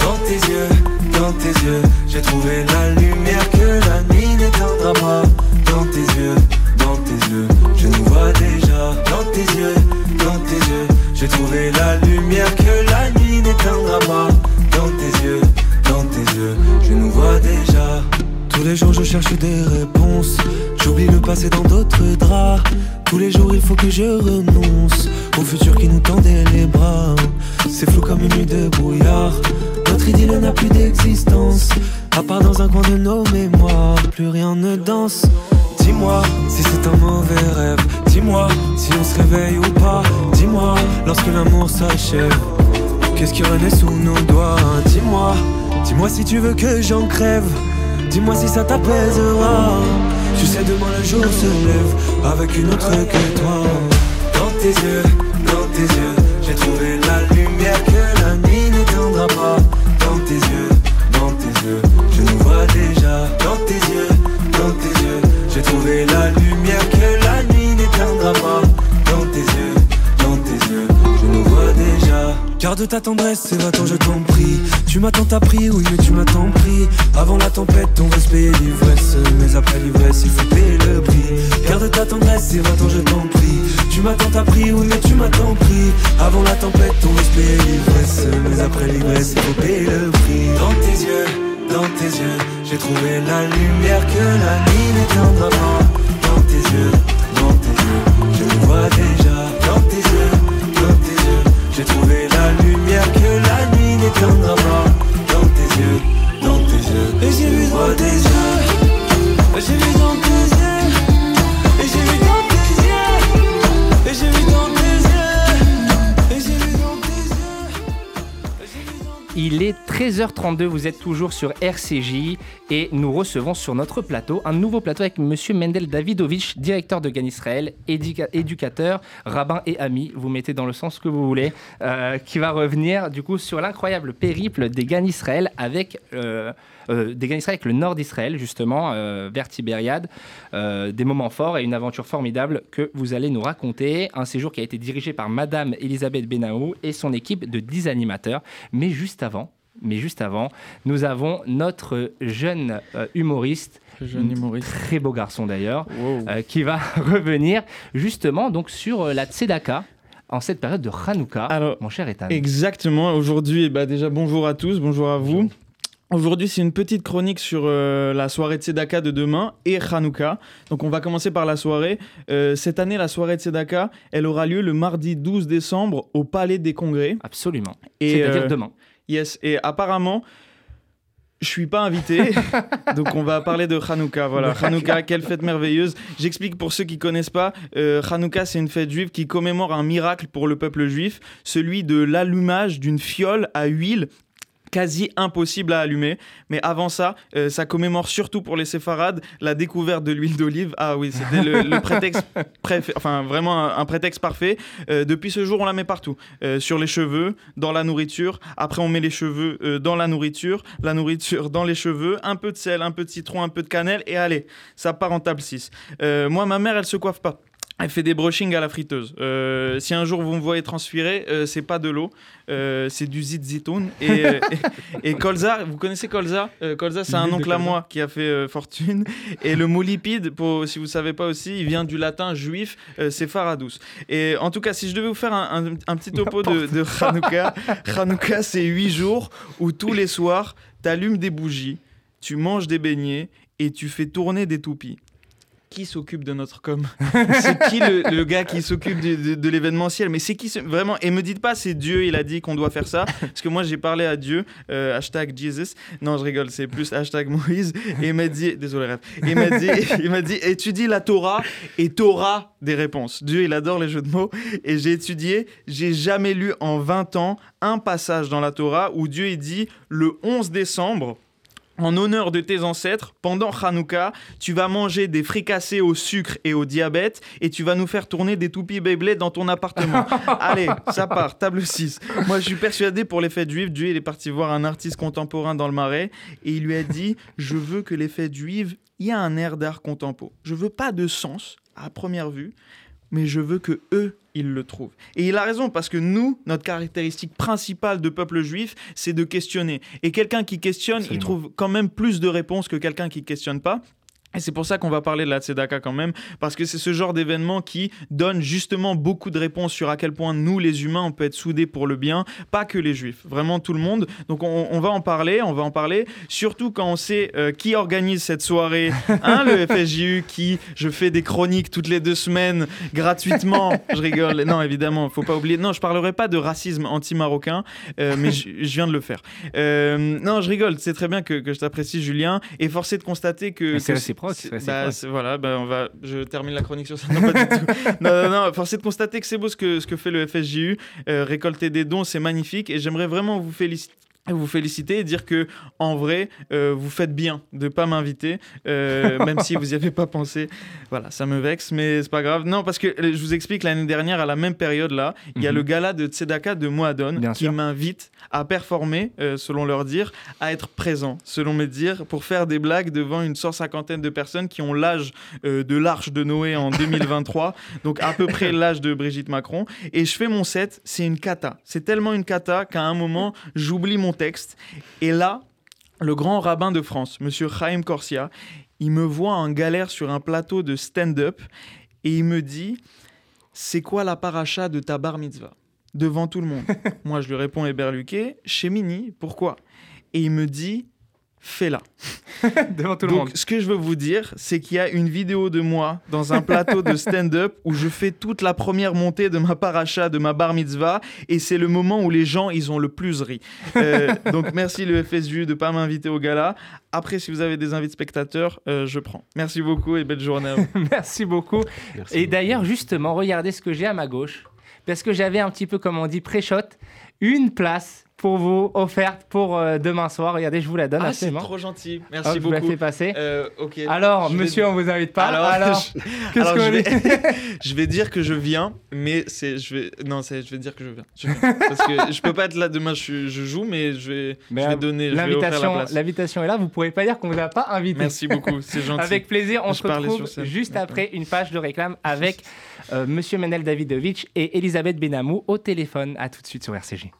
Dans tes yeux, dans tes yeux J'ai trouvé la lumière que la nuit n'éteindra pas. Dans tes yeux, dans tes yeux Je nous vois déjà. Dans tes yeux, dans tes yeux J'ai trouvé la lumière que la nuit n'éteindra pas. Dans tes yeux, dans tes yeux Je nous vois déjà tous les jours je cherche des réponses. J'oublie le passé dans d'autres draps. Tous les jours il faut que je renonce Au futur qui nous tendait les bras. C'est flou comme une nuit de brouillard. Notre idylle n'a plus d'existence. À part dans un coin de nos mémoires Plus rien ne danse. Dis-moi si c'est un mauvais rêve. Dis-moi si on se réveille ou pas. Dis-moi lorsque l'amour s'achève. Qu'est-ce qui renaît sous nos doigts? Dis-moi, dis-moi si tu veux que j'en crève Dis-moi si ça t'apaisera. Tu sais demain le jour se lève Avec une autre que toi. Dans tes yeux, dans tes yeux J'ai trouvé la lumière que la nuit n'éteindra pas. Dans tes yeux, dans tes yeux Je nous vois déjà. Dans tes yeux, dans tes yeux ta tendresse, c'est va-t'en, je t'en prie. Tu m'as tant appris, oui, mais tu m'as tant pris. Avant la tempête, on va se payer l'ivresse. Mais après l'ivresse, il faut payer le prix. Garde ta tendresse, c'est va-t'en, je t'en prie. Tu m'as tant appris, oui, mais tu m'as tant pris. Avant la tempête, on va se payer l'ivresse. Mais après l'ivresse, il faut payer le prix. Dans tes yeux, dans tes yeux, j'ai trouvé la lumière que la nuit n'éteindra pas. Dans tes yeux, dans tes yeux, je vois déjà. 13h32, vous êtes toujours sur RCJ et nous recevons sur notre plateau un nouveau plateau avec Monsieur Mendel Davidovich, directeur de GAN Israël, éduca- éducateur, rabbin et ami, vous mettez dans le sens que vous voulez, euh, qui va revenir du coup sur l'incroyable périple des GAN Israël avec, euh, euh, avec le nord d'Israël justement, vers Tibériade, des moments forts et une aventure formidable que vous allez nous raconter, un séjour qui a été dirigé par Madame Elisabeth Benahou et son équipe de 10 animateurs, mais juste avant, mais juste avant, nous avons notre jeune euh, humoriste, Jeune humoriste. très beau garçon d'ailleurs, Wow. euh, qui va revenir justement donc sur euh, la Tzedaka en cette période de Hanouka. Alors, mon cher Ethan. Exactement. Aujourd'hui, bah déjà bonjour à tous, bonjour à vous. Aujourd'hui, c'est une petite chronique sur euh, la soirée de Tzedaka de demain et Hanouka. Donc, on va commencer par la soirée. Euh, cette année, la soirée de Tzedaka, elle aura lieu le mardi 12 décembre au Palais des Congrès. Absolument. C'est-à-dire euh, demain. Yes. Et apparemment, je suis pas invité, donc on va parler de Hanouka. Voilà, Hanouka, quelle fête merveilleuse. J'explique pour ceux qui connaissent pas. Euh, Hanouka, c'est une fête juive qui commémore un miracle pour le peuple juif, celui de l'allumage d'une fiole à huile quasi impossible à allumer. Mais avant ça, euh, ça commémore surtout pour les séfarades la découverte de l'huile d'olive. Ah oui, c'était le, le prétexte, préfé- enfin vraiment un, un prétexte parfait. Euh, depuis ce jour, on la met partout. Euh, sur les cheveux, dans la nourriture. Après, on met les cheveux dans la nourriture, la nourriture dans les cheveux, un peu de sel, un peu de citron, un peu de cannelle, et allez, ça part en table 6. Euh, moi, ma mère, elle se coiffe pas. Elle fait des brushings à la friteuse. Euh, si un jour vous me voyez transpirer, euh, c'est pas de l'eau, euh, c'est du zitzitoun. Et, euh, et, et colza, vous connaissez colza Colza, c'est un oncle à moi qui a fait fortune. Et le mot lipide, pour, si vous savez pas aussi, il vient du latin juif, c'est faradous. Et en tout cas, si je devais vous faire un, un- un petit topo de, de Hanouka, Hanouka, c'est huit jours où tous les soirs, t'allumes des bougies, tu manges des beignets et tu fais tourner des toupies. Qui s'occupe de notre com C'est qui le, gars qui s'occupe de, l'événementiel? Mais c'est qui vraiment Et me dites pas c'est Dieu, il a dit qu'on doit faire ça, parce que moi j'ai parlé à Dieu, euh, hashtag Jesus. Non, je rigole, c'est plus hashtag Moïse. Et il m'a dit, désolé, rêve. Il m'a dit, il m'a dit, étudie la Torah et t'auras des réponses. Dieu, il adore les jeux de mots. Et j'ai étudié, j'ai jamais lu en 20 ans un passage dans la Torah où Dieu il dit le 11 décembre en honneur de tes ancêtres, pendant Hanouka, tu vas manger des fricassés au sucre et au diabète et tu vas nous faire tourner des toupies Beyblade dans ton appartement. Allez, ça part, table 6. Moi, je suis persuadé pour les fêtes juives, Dieu, il est parti voir un artiste contemporain dans le Marais et il lui a dit Je veux que les fêtes juives, il y a un air d'art contempo. Je veux pas de sens à première vue, mais je veux que eux ils le trouvent. Et il a raison parce que nous, notre caractéristique principale de peuple juif, c'est de questionner. Et quelqu'un qui questionne, il trouve quand même plus de réponses que quelqu'un qui questionne pas. Et c'est pour ça qu'on va parler de la Tzedaka quand même, parce que c'est ce genre d'événement qui donne justement beaucoup de réponses sur à quel point nous, les humains, on peut être soudés pour le bien, pas que les juifs, vraiment tout le monde. Donc on, on va en parler, on va en parler, surtout quand on sait euh, qui organise cette soirée, hein, le FSJU, qui, je fais des chroniques toutes les deux semaines, gratuitement, je rigole, non évidemment, faut pas oublier, non, je parlerai pas de racisme anti-marocain, euh, mais je, viens de le faire. Euh, non, je rigole, c'est très bien que, que je t'apprécie Julien, et forcé de constater que réciproque, c'est bah, voilà, bah, on va, je termine la chronique sur ça. Non, pas du tout. non, non, non, force est de constater que c'est beau ce que, ce que fait le FSJU. Euh, récolter des dons, c'est magnifique. Et j'aimerais vraiment vous féliciter. Vous féliciter et dire que en vrai euh, vous faites bien de pas m'inviter euh, même si vous n'y avez pas pensé. Voilà ça me vexe mais c'est pas grave. Non parce que euh, je vous explique l'année dernière à la même période là il y a Mhm. le gala de Tzedaka de Moadon Bien qui m'invite à performer euh, selon leur dire à être présent selon mes dires pour faire des blagues devant une cent cinquantaine de personnes qui ont l'âge de l'arche de Noé en 2023 donc à peu près l'âge de Brigitte Macron. Et je fais mon set c'est une cata. C'est tellement une cata qu'à un moment j'oublie mon et là le grand rabbin de France, Monsieur Chaim Corsia, il me voit en galère sur un plateau de stand-up et il me dit C'est quoi la paracha de ta bar mitzvah? Devant tout le monde. Moi, je lui réponds éberluqué Chez Mini, pourquoi? Et il me dit Fais-la. Devant tout le Donc, monde. ce que je veux vous dire, c'est qu'il y a une vidéo de moi dans un plateau de stand-up où je fais toute la première montée de ma paracha, de ma bar mitzvah, et c'est le moment où les gens, ils ont le plus ri. Euh, donc, merci le FSU de pas m'inviter au gala. Après, si vous avez des invités spectateurs, euh, je prends. Merci beaucoup et belle journée à vous. Merci beaucoup. Merci Et d'ailleurs, justement, regardez ce que j'ai à ma gauche. Parce que j'avais un petit peu, comme on dit, pré-shot, une place pour vous offerte pour euh, demain soir. Regardez, je vous la donne Ah, c'est trop gentil. Hop, Merci je vous la beaucoup. fais passer. Euh. Alors, je vais- monsieur, on vous invite pas. Alors, Alors, je- alors, que je, vais... je vais dire que je viens, mais c'est je vais non c'est je vais dire que je viens. Je viens. Parce que je peux pas être là demain. Je, joue, mais je vais Mais, je vais donner. L'invitation, l'invitation est là. Vous pourrez pas dire qu'on vous a pas invité. Merci beaucoup, c'est gentil. Avec plaisir, on se retrouve juste après une page de réclame avec euh, Monsieur Menel Davidovich et Elisabeth Benamou au téléphone. À tout de suite sur RCG.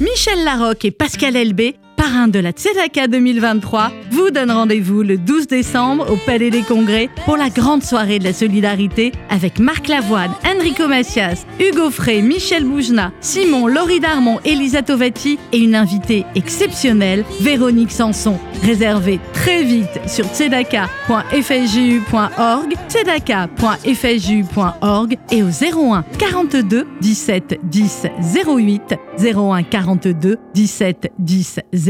Michel Larocque et Pascal Elbé, parrains de la Tzedaka 2023, vous donnent rendez-vous le 12 décembre au Palais des Congrès pour la grande soirée de la solidarité avec Marc Lavoine, Enrico Macias, Hugo Frey, Michel Boujna, Simon, Laurie Darmon, Elisa Tovati et une invitée exceptionnelle, Véronique Sanson. Réservez très vite sur tzedaka.fsju.org, tzedaka.fsju.org et au 01 42 17 10 08, 01 42 17 10 08.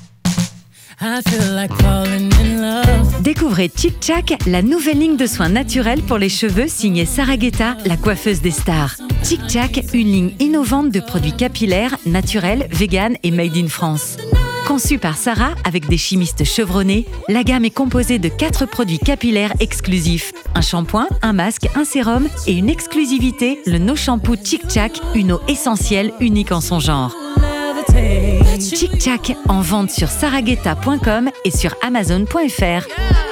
Découvrez Chic Chac, la nouvelle ligne de soins naturels pour les cheveux signée Sarah Guetta, la coiffeuse des stars. Chic Chac, une ligne innovante de produits capillaires, naturels, vegan et made in France. Conçue par Sarah avec des chimistes chevronnés, la gamme est composée de quatre produits capillaires exclusifs un shampoing, un masque, un sérum et une exclusivité, le No Shampoo Chic Chac, une eau essentielle unique en son genre. Chic Chac en vente sur saraguetta.com et sur amazon.fr.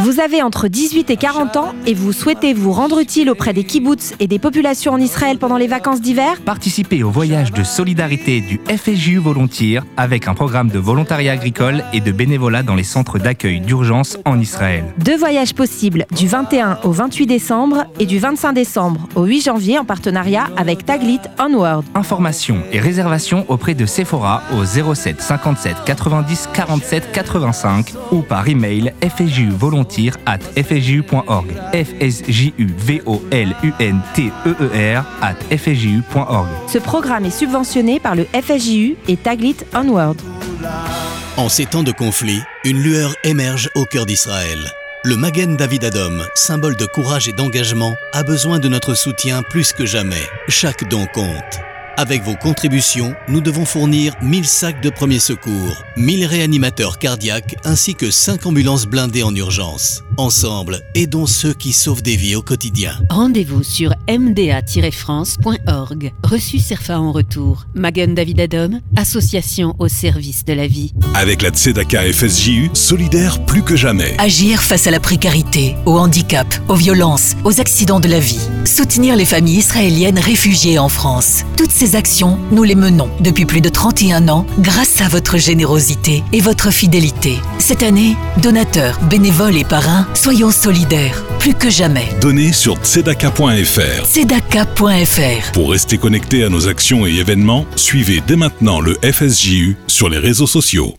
Vous avez entre 18 et 40 ans et vous souhaitez vous rendre utile auprès des kibbutz et des populations en Israël pendant les vacances d'hiver Participez au voyage de solidarité du FSJU Volontiers avec un programme de volontariat agricole et de bénévolat dans les centres d'accueil d'urgence en Israël. Deux voyages possibles du 21 au 28 décembre et du 25 décembre au 8 janvier en partenariat avec Taglit Onward. Informations et réservations auprès de Sephora au 07 57 90 47 85 ou par email fsjuvolontiers at fsju.org. F-S-J-U-V-O-L-U-N-T-E-E-R at fsju.org. Ce programme est subventionné par le FSJU et Taglit Onward. En ces temps de conflit, une lueur émerge au cœur d'Israël. Le Magen David Adom, symbole de courage et d'engagement, a besoin de notre soutien plus que jamais. Chaque don compte. Avec vos contributions, nous devons fournir 1000 sacs de premiers secours, 1000 réanimateurs cardiaques ainsi que 5 ambulances blindées en urgence. Ensemble, aidons ceux qui sauvent des vies au quotidien. Rendez-vous sur mda-france.org. Reçu Serfa en retour. Magen David Adom, association au service de la vie. Avec la Tzedaka FSJU, solidaire plus que jamais. Agir face à la précarité, au handicap, aux violences, aux accidents de la vie. Soutenir les familles israéliennes réfugiées en France. Toutes ces actions, nous les menons depuis plus de 31 ans grâce à votre générosité et votre fidélité. Cette année, donateurs, bénévoles et parrains, soyons solidaires. plus que jamais. Donnez sur tzedaka.fr. Tzedaka.fr. Pour rester connecté à nos actions et événements, suivez dès maintenant le FSJU sur les réseaux sociaux.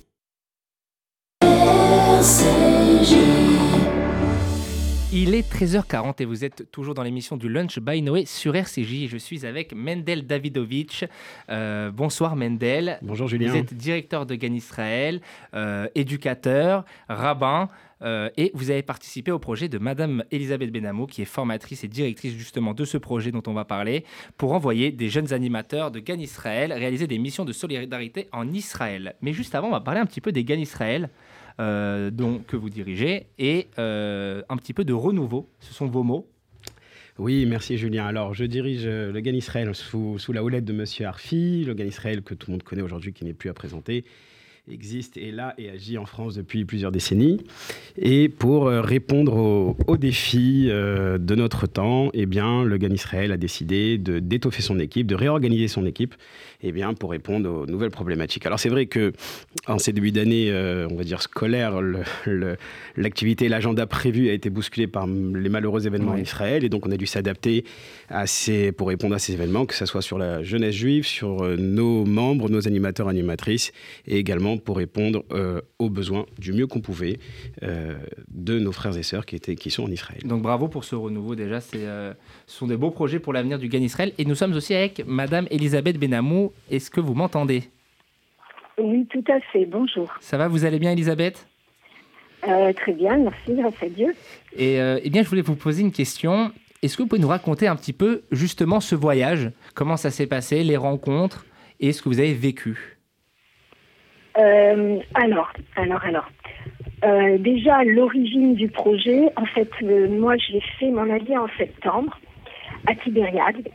Il est 13h40 et vous êtes toujours dans l'émission du Lunch by Noé sur RCJ. Je suis avec Mendel Davidovich. Euh, bonsoir Mendel. Bonjour Julien. Vous êtes directeur de GAN Israël, euh, éducateur, rabbin euh, et vous avez participé au projet de Madame Elisabeth Benamou qui est formatrice et directrice justement de ce projet dont on va parler pour envoyer des jeunes animateurs de GAN Israël réaliser des missions de solidarité en Israël. Mais juste avant, on va parler un petit peu des GAN Israël. Euh, dont, que vous dirigez, et euh, un petit peu de renouveau. Ce sont vos mots. Oui, merci Julien. Alors, je dirige euh, le GAN Israël sous, sous la houlette de Monsieur Arfi, le GAN Israël que tout le monde connaît aujourd'hui, qui n'est plus à présenter existe, est là et agit en France depuis plusieurs décennies. Et pour euh, répondre aux, aux défis euh, de notre temps, eh bien, le GAN Israël a décidé de d'étoffer son équipe, de réorganiser son équipe, eh bien, pour répondre aux nouvelles problématiques. Alors c'est vrai que en ces débuts d'année, euh, on va dire scolaire, l'activité l'agenda prévu a été bousculé par les malheureux événements en Israël, et donc on a dû s'adapter à ces, pour répondre à ces événements, que ce soit sur la jeunesse juive, sur euh, nos membres, nos animateurs, animatrices, et également pour répondre euh, aux besoins du mieux qu'on pouvait euh, de nos frères et sœurs qui, étaient, qui sont en Israël. Donc bravo pour ce renouveau déjà, c'est, euh, ce sont des beaux projets pour l'avenir du GAN Israël. Et nous sommes aussi avec Madame Elisabeth Benamou. Est-ce que vous m'entendez? Oui, tout à fait. Bonjour. Ça va, vous allez bien Elisabeth? Euh, très bien, merci, grâce à Dieu. Et euh, eh bien, je voulais vous poser une question. Est-ce que vous pouvez nous raconter un petit peu justement ce voyage? Comment ça s'est passé, les rencontres? Et ce que vous avez vécu? Euh, alors, alors, alors. Euh, déjà, l'origine du projet, en fait, euh, moi, j'ai fait mon allié en septembre à Tibériade.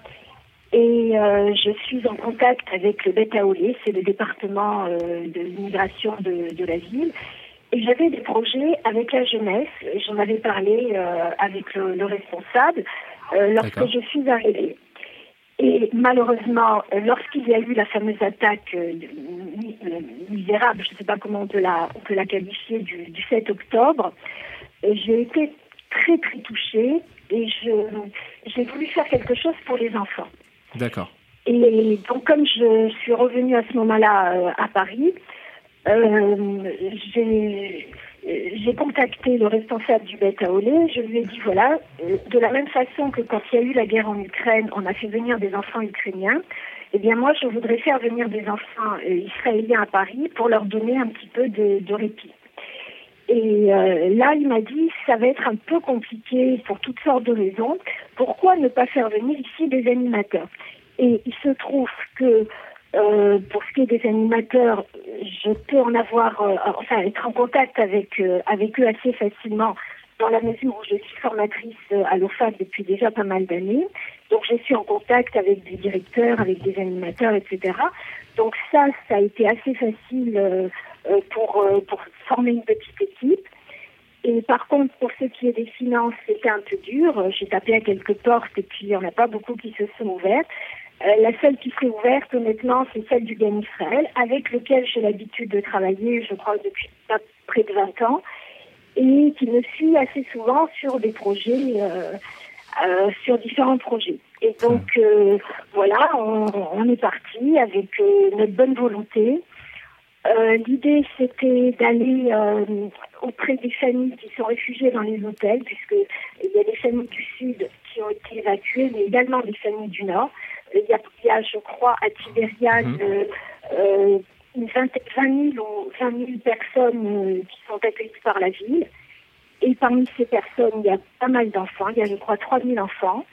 Et euh, je suis en contact avec le Betaolé, c'est le département de l'immigration de, de la ville. Et j'avais des projets avec la jeunesse. J'en avais parlé avec le, le responsable lorsque je suis arrivée. Et malheureusement, lorsqu'il y a eu la fameuse attaque euh, misérable, je ne sais pas comment on peut la, on peut la qualifier, du, du 7 octobre, euh, j'ai été très très touchée et j'ai voulu faire quelque chose pour les enfants. D'accord. Et donc, comme je suis revenue à ce moment-là euh, à Paris, euh, j'ai j'ai contacté le responsable du Beta Olé. Je lui ai dit voilà, euh, de la même façon que quand il y a eu la guerre en Ukraine, on a fait venir des enfants ukrainiens. Eh bien, moi, je voudrais faire venir des enfants euh, israéliens à Paris pour leur donner un petit peu de, répit. Et euh, là, il m'a dit, ça va être un peu compliqué pour toutes sortes de raisons. Pourquoi ne pas faire venir ici des animateurs? Et il se trouve que euh, pour ce qui est des animateurs, je peux en avoir, euh, enfin, être en contact avec euh, avec eux assez facilement dans la mesure où je suis formatrice à l'OFAC depuis déjà pas mal d'années. Donc, je suis en contact avec des directeurs, avec des animateurs, etc. Donc, ça, ça a été assez facile pour, pour former une petite équipe. Et par contre, pour ce qui est des finances, c'était un peu dur. J'ai tapé à quelques portes et puis il n'y en a pas beaucoup qui se sont ouvertes. Euh, la seule qui s'est ouverte, honnêtement, c'est celle du GAN Israël, avec lequel j'ai l'habitude de travailler, je crois, depuis près de 20 ans, et qui me suit assez souvent sur des projets, euh, euh, sur différents projets. Et donc, euh, voilà, on, on est parti avec notre bonne volonté. L'idée, c'était d'aller auprès des familles qui sont réfugiées dans les hôtels, puisque il y a des familles du Sud qui ont été évacuées, mais également des familles du Nord. Il y a, il y a, je crois, à Tibériade, euh, euh, une 20, 20 000 ou 20 000 personnes euh, qui sont accueillies par la ville. Et parmi ces personnes, il y a pas mal d'enfants. Il y a, je crois, 3 000 enfants.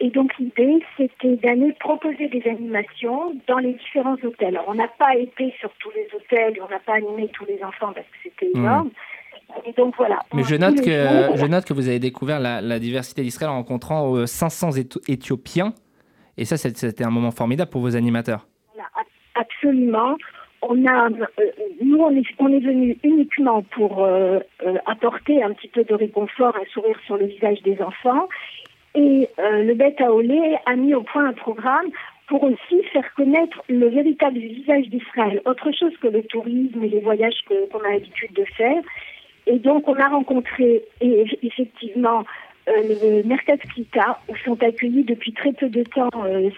Et donc l'idée, c'était d'aller proposer des animations dans les différents hôtels. Alors, on n'a pas été sur tous les hôtels, on n'a pas animé tous les enfants parce que c'était Mhm. énorme. Et donc voilà. Mais je note, que, jours, je note que vous avez découvert la, la diversité d'Israël en rencontrant euh, 500 Étho- Éthiopiens. Et ça, c'était un moment formidable pour vos animateurs. Absolument. On a, euh, nous, on est, on est venu uniquement pour euh, euh, apporter un petit peu de réconfort, un sourire sur le visage des enfants. Et le Beth Aolé a mis au point un programme pour aussi faire connaître le véritable visage d'Israël, autre chose que le tourisme et les voyages qu'on a l'habitude de faire. Et donc, on a rencontré et, effectivement le Mercat Klita, où sont accueillis depuis très peu de temps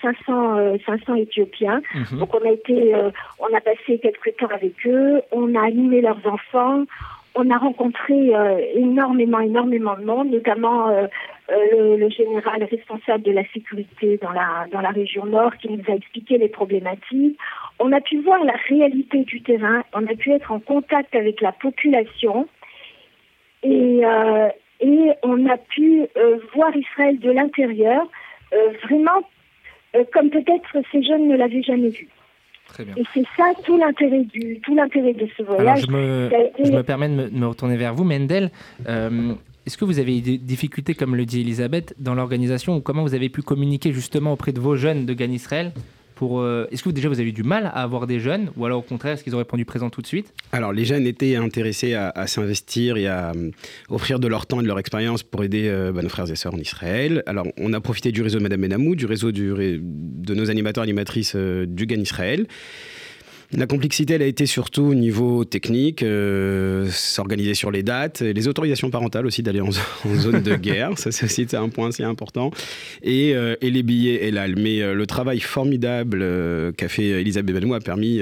500, 500 Éthiopiens. Mhm. Donc on a été, on a passé quelques temps avec eux, on a animé leurs enfants, on a rencontré énormément, énormément de monde, notamment le, le, général responsable de la sécurité dans la, dans la région nord qui nous a expliqué les problématiques. On a pu voir la réalité du terrain, on a pu être en contact avec la population et, euh, et on a pu euh, voir Israël de l'intérieur, euh, vraiment comme peut-être ces jeunes ne l'avaient jamais vu. Très bien. Et c'est ça tout l'intérêt du tout l'intérêt de ce voyage. Alors je me, Ça a été- je me permets de me, de me retourner vers vous, Mendel. Euh, Est-ce que vous avez eu des difficultés, comme le dit Elisabeth, dans l'organisation ou comment vous avez pu communiquer justement auprès de vos jeunes de Gan Israël? Euh, Est-ce que vous, déjà vous avez eu du mal à avoir des jeunes ou alors au contraire, est-ce qu'ils ont répondu présent tout de suite? Alors, les jeunes étaient intéressés à, s'investir et à euh, offrir de leur temps et de leur expérience pour aider euh, bah, nos frères et sœurs en Israël. Alors, on a profité du réseau de Madame Benamou, du réseau de nos animateurs et animatrices du GAN Israël. La complexité, elle a été surtout au niveau technique, euh, s'organiser sur les dates, les autorisations parentales aussi d'aller en, zone de guerre, ça c'est un point assez important, et, euh, et les billets et l'AL. Mais euh, le travail formidable qu'a fait Elisabeth Benoît a permis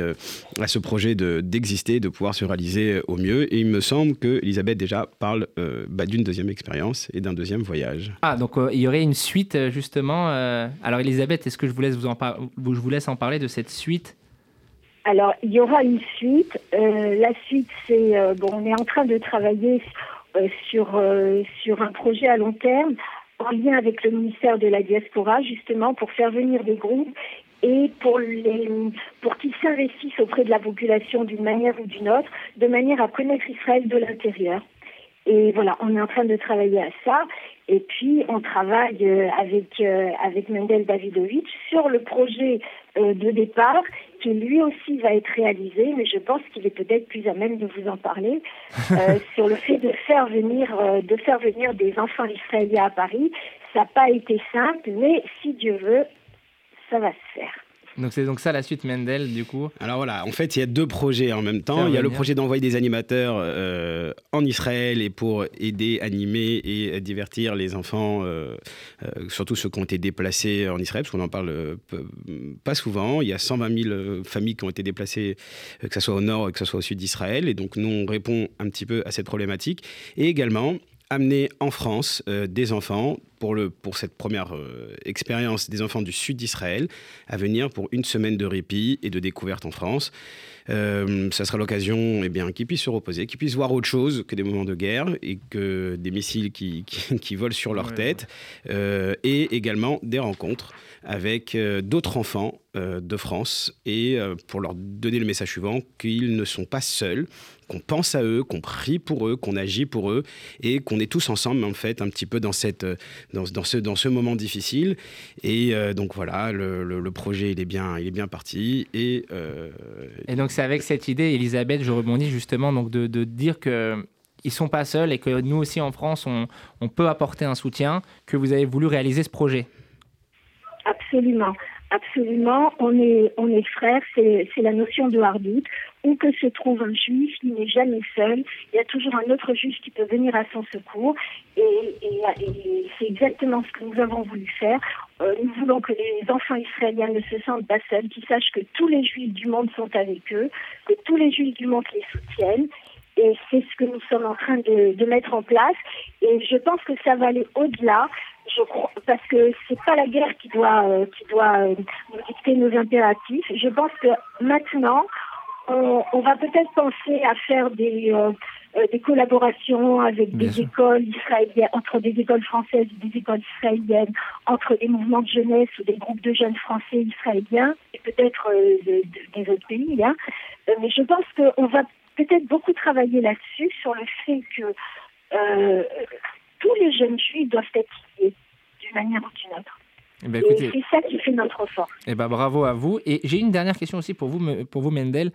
à ce projet de- d'exister, de, pouvoir se réaliser au mieux. Et il me semble que Elisabeth déjà parle bah, d'une deuxième expérience et d'un deuxième voyage. Ah, donc il y aurait une suite justement. Alors Elisabeth, est-ce que je vous laisse vous- je vous laisse en parler de cette suite Alors, il y aura une suite. Euh, la suite, c'est euh, bon, on est en train de travailler euh, sur sur un projet à long terme en lien avec le ministère de la diaspora, justement, pour faire venir des groupes et pour les pour qu'ils s'investissent auprès de la population d'une manière ou d'une autre, de manière à connaître Israël de l'intérieur. Et voilà, on est en train de travailler à ça. Et puis, on travaille avec, avec Mendel Davidovich sur le projet de départ qui lui aussi va être réalisé, mais je pense qu'il est peut-être plus à même de vous en parler, euh, sur le fait de faire venir, euh, de faire venir des enfants israéliens à Paris. Ça n'a pas été simple, mais si Dieu veut, ça va se faire. Donc c'est donc ça la suite Mendel du coup. Alors voilà, en fait, il y a deux projets en même temps. Il y a le projet d'envoyer des animateurs euh, en Israël et pour aider, animer et divertir les enfants, euh, euh, surtout ceux qui ont été déplacés en Israël, parce qu'on en parle peu- pas souvent. Il y a 120 000 euh, familles qui ont été déplacées, que ce soit au nord, que ce soit au sud d'Israël. Et donc, nous, on répond un petit peu à cette problématique. Et également, amener en France euh, des enfants pour, le, pour cette première euh, expérience des enfants du sud d'Israël à venir pour une semaine de répit et de découverte en France. Euh, ça sera l'occasion eh bien, qu'ils puissent se reposer, qu'ils puissent voir autre chose que des moments de guerre et que des missiles qui, qui, qui volent sur leur Ouais, tête euh, et également des rencontres avec euh, d'autres enfants de France et pour leur donner le message suivant qu'ils ne sont pas seuls, qu'on pense à eux, qu'on prie pour eux, qu'on agit pour eux et qu'on est tous ensemble en fait un petit peu dans, cette, dans, dans ce, dans ce moment difficile. Et euh, donc voilà, le, le- le projet il est bien, il est bien parti et euh, Et donc c'est avec cette idée, Elisabeth, je rebondis justement donc de, de dire que ils sont pas seuls et que nous aussi en France on, on peut apporter un soutien, que vous avez voulu réaliser ce projet. Absolument, absolument. On est, on est frères, c'est c'est la notion de hardout. Où que se trouve un juif, il n'est jamais seul. Il y a toujours un autre juif qui peut venir à son secours. Et, c'est exactement ce que nous avons voulu faire. Euh, nous voulons que les enfants israéliens ne se sentent pas seuls, qu'ils sachent que tous les juifs du monde sont avec eux, que tous les juifs du monde les soutiennent. Et c'est ce que nous sommes en train de, mettre en place. Et je pense que ça va aller au-delà. Je crois, parce que c'est pas la guerre qui doit, euh, qui doit euh, dicter nos impératifs. Je pense que maintenant, on, on va peut-être penser à faire des, euh, euh, des collaborations avec Bien des sûr. écoles israéliennes, entre des écoles françaises et des écoles israéliennes, entre des mouvements de jeunesse ou des groupes de jeunes français israéliens, et peut-être euh, de- de- des autres pays. hein. Mais je pense qu'on va peut-être beaucoup travailler là-dessus, sur le fait que tous les jeunes juifs doivent être liés d'une manière ou d'une autre. Eh ben, Et c'est ça qui fait notre force. eh ben, bravo à vous. Et j'ai une dernière question aussi pour vous, pour vous Mendel.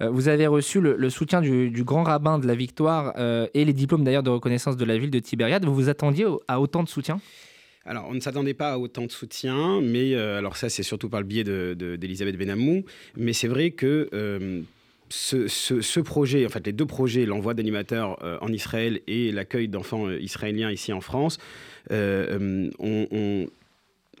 Euh, vous avez reçu le, le soutien du, du grand rabbin de la Victoire euh, et les diplômes d'ailleurs de reconnaissance de la ville de Tibériade. Vous vous attendiez au- à autant de soutien? Alors, on ne s'attendait pas à autant de soutien, mais euh, alors ça, c'est surtout par le biais de- de- d'Elisabeth Benamou. Mais c'est vrai que euh, ce, ce, projet, en fait, les deux projets, l'envoi d'animateurs en Israël et l'accueil d'enfants israéliens ici en France, ont ont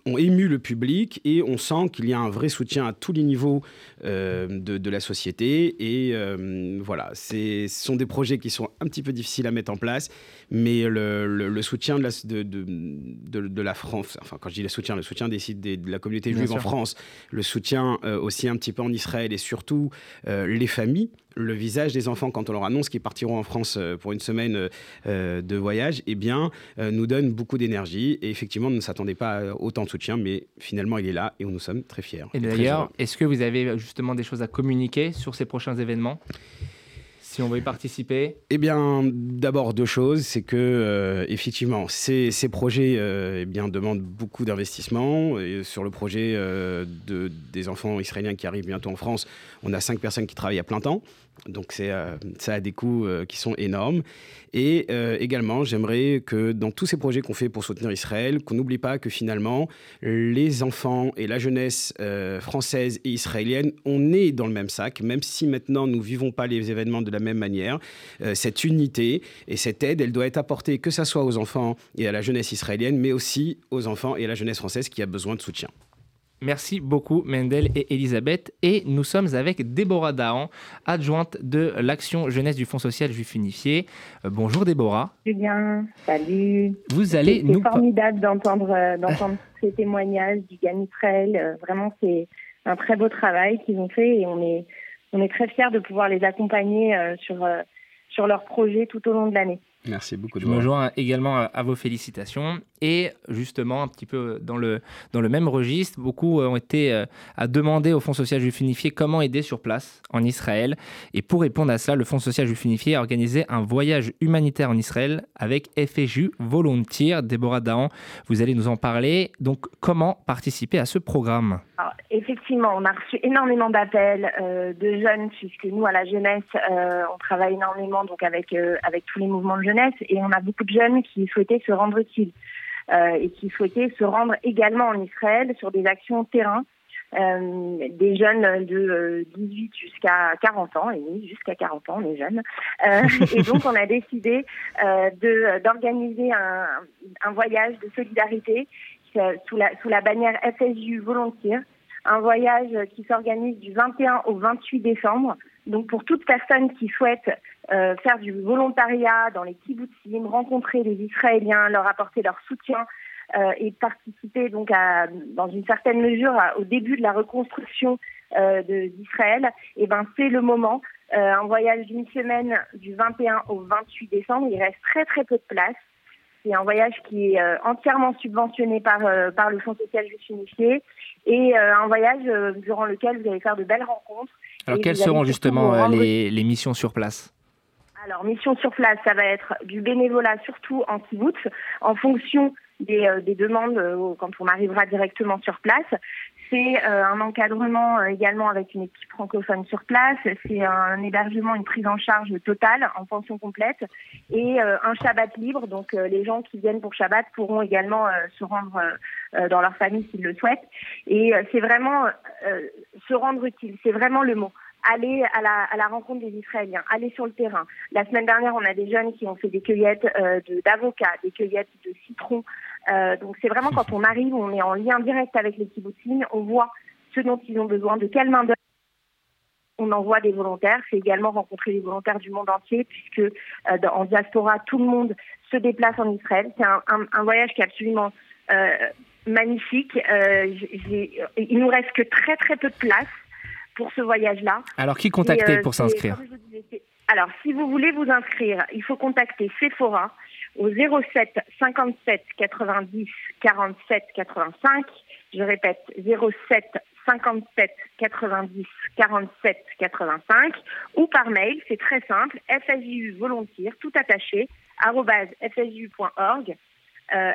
ému le public et on sent qu'il y a un vrai soutien à tous les niveaux euh, de, la société. Et euh, voilà, ce sont des projets qui sont un petit peu difficiles à mettre en place, mais le, soutien de la, de, de, la, France, enfin quand je dis le soutien, le soutien des sites de la communauté juive en France, le soutien euh, aussi un petit peu en Israël et surtout les familles le visage des enfants quand on leur annonce qu'ils partiront en France euh, pour une semaine euh, de voyage, eh bien, euh, nous donne beaucoup d'énergie. Et effectivement, on ne s'attendait pas à autant de soutien, mais finalement, il est là et nous sommes très fiers. Et, d'ailleurs, est-ce que vous avez justement des choses à communiquer sur ces prochains événements? Si on veut y participer Eh bien, d'abord deux choses, c'est que effectivement, ces, projets eh bien demandent beaucoup d'investissement. Sur le projet de, des enfants israéliens qui arrivent bientôt en France, on a cinq personnes qui travaillent à plein temps. Donc euh, ça a des coûts euh, qui sont énormes. Et euh, également, j'aimerais que dans tous ces projets qu'on fait pour soutenir Israël, qu'on n'oublie pas que finalement, les enfants et la jeunesse française et israélienne, on est dans le même sac, même si maintenant nous ne vivons pas les événements de la même manière. cette unité et cette aide, elle doit être apportée que ce soit aux enfants et à la jeunesse israélienne, mais aussi aux enfants et à la jeunesse française qui a besoin de soutien. Merci beaucoup Mendel et Elisabeth. Et nous sommes avec Déborah Dahan, adjointe de l'action jeunesse du Fonds social juif unifié. Euh, bonjour Déborah. Julien, salut. Vous allez nous... C'est formidable d'entendre euh, ces témoignages du GAN Israël. Euh, vraiment, c'est un très beau travail qu'ils ont fait et on est, on est très fiers de pouvoir les accompagner sur, sur leurs projets tout au long de l'année. Merci beaucoup. Je me joins également à, vos félicitations. Et justement, un petit peu dans le, dans le même registre, beaucoup ont été euh, à demander au Fonds social juif unifié comment aider sur place en Israël. Et pour répondre à cela, le Fonds social juif unifié a organisé un voyage humanitaire en Israël avec FSJU Volontiers. Déborah Dahan, vous allez nous en parler. Donc, comment participer à ce programme? Effectivement, on a reçu énormément d'appels euh, de jeunes, puisque nous, à la jeunesse, euh, on travaille énormément donc avec, avec tous les mouvements de jeunes et on a beaucoup de jeunes qui souhaitaient se rendre utiles euh, et qui souhaitaient se rendre également en Israël sur des actions terrain. Euh, des jeunes de 18 euh, jusqu'à 40 ans, et oui, jusqu'à 40 ans, les jeunes. et donc, on a décidé d'organiser un, un, voyage de solidarité sous la, sous la bannière FSU Volontiers, un voyage qui s'organise du 21 au 28 décembre. Donc, pour toute personne qui souhaite euh, faire du volontariat dans les kibbutzim, rencontrer les Israéliens, leur apporter leur soutien euh, et participer donc à, dans une certaine mesure au début de la reconstruction euh, d'Israël, et eh ben c'est le moment. Euh, un voyage d'une semaine du 21 au 28 décembre, il reste très très peu de place. C'est un voyage qui est entièrement subventionné par, par le Fonds social juste unifié et un voyage durant lequel vous allez faire de belles rencontres. Alors quelles seront justement les, les missions sur place alors, mission sur place, ça va être du bénévolat, surtout en kibbutz, en fonction des, euh, demandes euh, quand on arrivera directement sur place. C'est euh, un encadrement également avec une équipe francophone sur place. C'est un hébergement, une prise en charge totale en pension complète et un Shabbat libre. Donc les gens qui viennent pour Shabbat pourront également se rendre dans leur famille s'ils le souhaitent. Et c'est vraiment se rendre utile. C'est vraiment le mot aller à la, à la, rencontre des Israéliens, aller sur le terrain. La semaine dernière, on a des jeunes qui ont fait des cueillettes euh, d'avocats, des cueillettes de citrons. Euh, donc c'est vraiment quand on arrive, on est en lien direct avec les kibbutzim, on voit ce dont ils ont besoin, de quelle main d'œuvre on envoie des volontaires. C'est également rencontrer des volontaires du monde entier, puisque euh, en diaspora, tout le monde se déplace en Israël. C'est un, un, un, voyage qui est absolument euh, magnifique. Euh, il nous reste que très très peu de place pour ce voyage-là. Alors, qui contacter euh, pour s'inscrire Alors, si vous voulez vous inscrire, il faut contacter Sephora au 07 57 90 47 85. Je répète, 07 57 90 47 85 ou par mail, c'est très simple, fsju volontiers, tout attaché, fsju.org euh.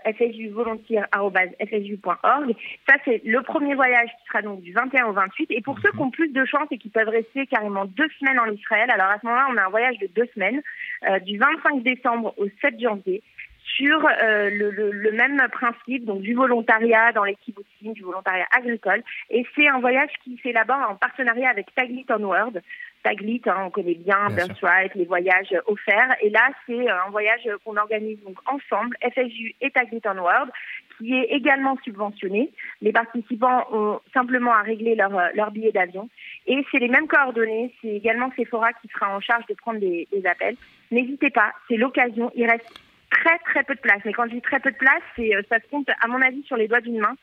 Ça, c'est le premier voyage qui sera donc du 21 au 28. Et pour ceux qui ont plus de chance et qui peuvent rester carrément deux semaines en Israël, alors à ce moment-là, on a un voyage de deux semaines, euh, du 25 décembre au 7 janvier sur euh, le même principe, donc du volontariat dans les kibbutzim, du volontariat agricole. Et c'est un voyage qui s'élabore en partenariat avec Taglit Onward. Taglit, hein, on connaît bien, Bien Birthright, les voyages offerts. Et là, c'est euh, un voyage qu'on organise donc ensemble, FSU et Taglit Onward, qui est également subventionné. Les participants ont simplement à régler leur, euh, leur billet d'avion. Et c'est les mêmes coordonnées. C'est également Sephora qui sera en charge de prendre des, des appels. N'hésitez pas, c'est l'occasion. Il reste très très peu de place. Mais quand je dis très peu de place, c'est euh, ça se compte à mon avis sur les doigts d'une main.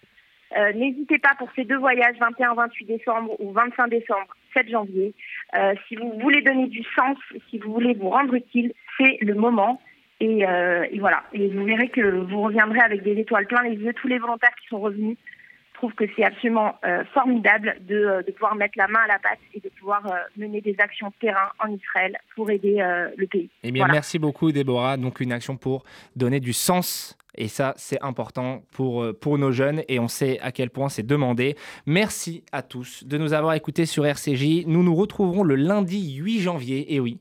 Euh, N'hésitez pas pour ces deux voyages, 21-28 décembre ou 25 décembre, 7 janvier. Euh, si vous voulez donner du sens, si vous voulez vous rendre utile, c'est le moment. Et, euh, et voilà. Et vous verrez que vous reviendrez avec des étoiles plein les yeux. Tous les volontaires qui sont revenus trouvent que c'est absolument formidable de, de pouvoir mettre la main à la pâte et de pouvoir mener des actions de terrain en Israël pour aider le pays. Eh bien, Voilà. merci beaucoup, Déborah. Donc, une action pour donner du sens. Et ça, c'est important pour, euh, pour nos jeunes et on sait à quel point c'est demandé. Merci à tous de nous avoir écoutés sur RCJ. Nous nous retrouverons le lundi 8 janvier. Et oui,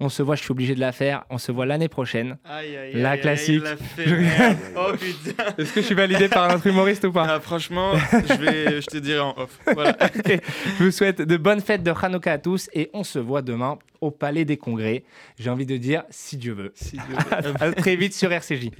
on se voit, je suis obligé de la faire. On se voit l'année prochaine. Aïe, aïe, la aïe, classique. Je-. Oh putain. Est-ce que je suis validé par un humoriste ou pas? Ah, Franchement, je, vais, je te dirai en off. Voilà. Je vous souhaite de bonnes fêtes de Hanouka à tous et on se voit demain au Palais des Congrès. J'ai envie de dire si Dieu veut. Si Dieu à très vite sur RCJ.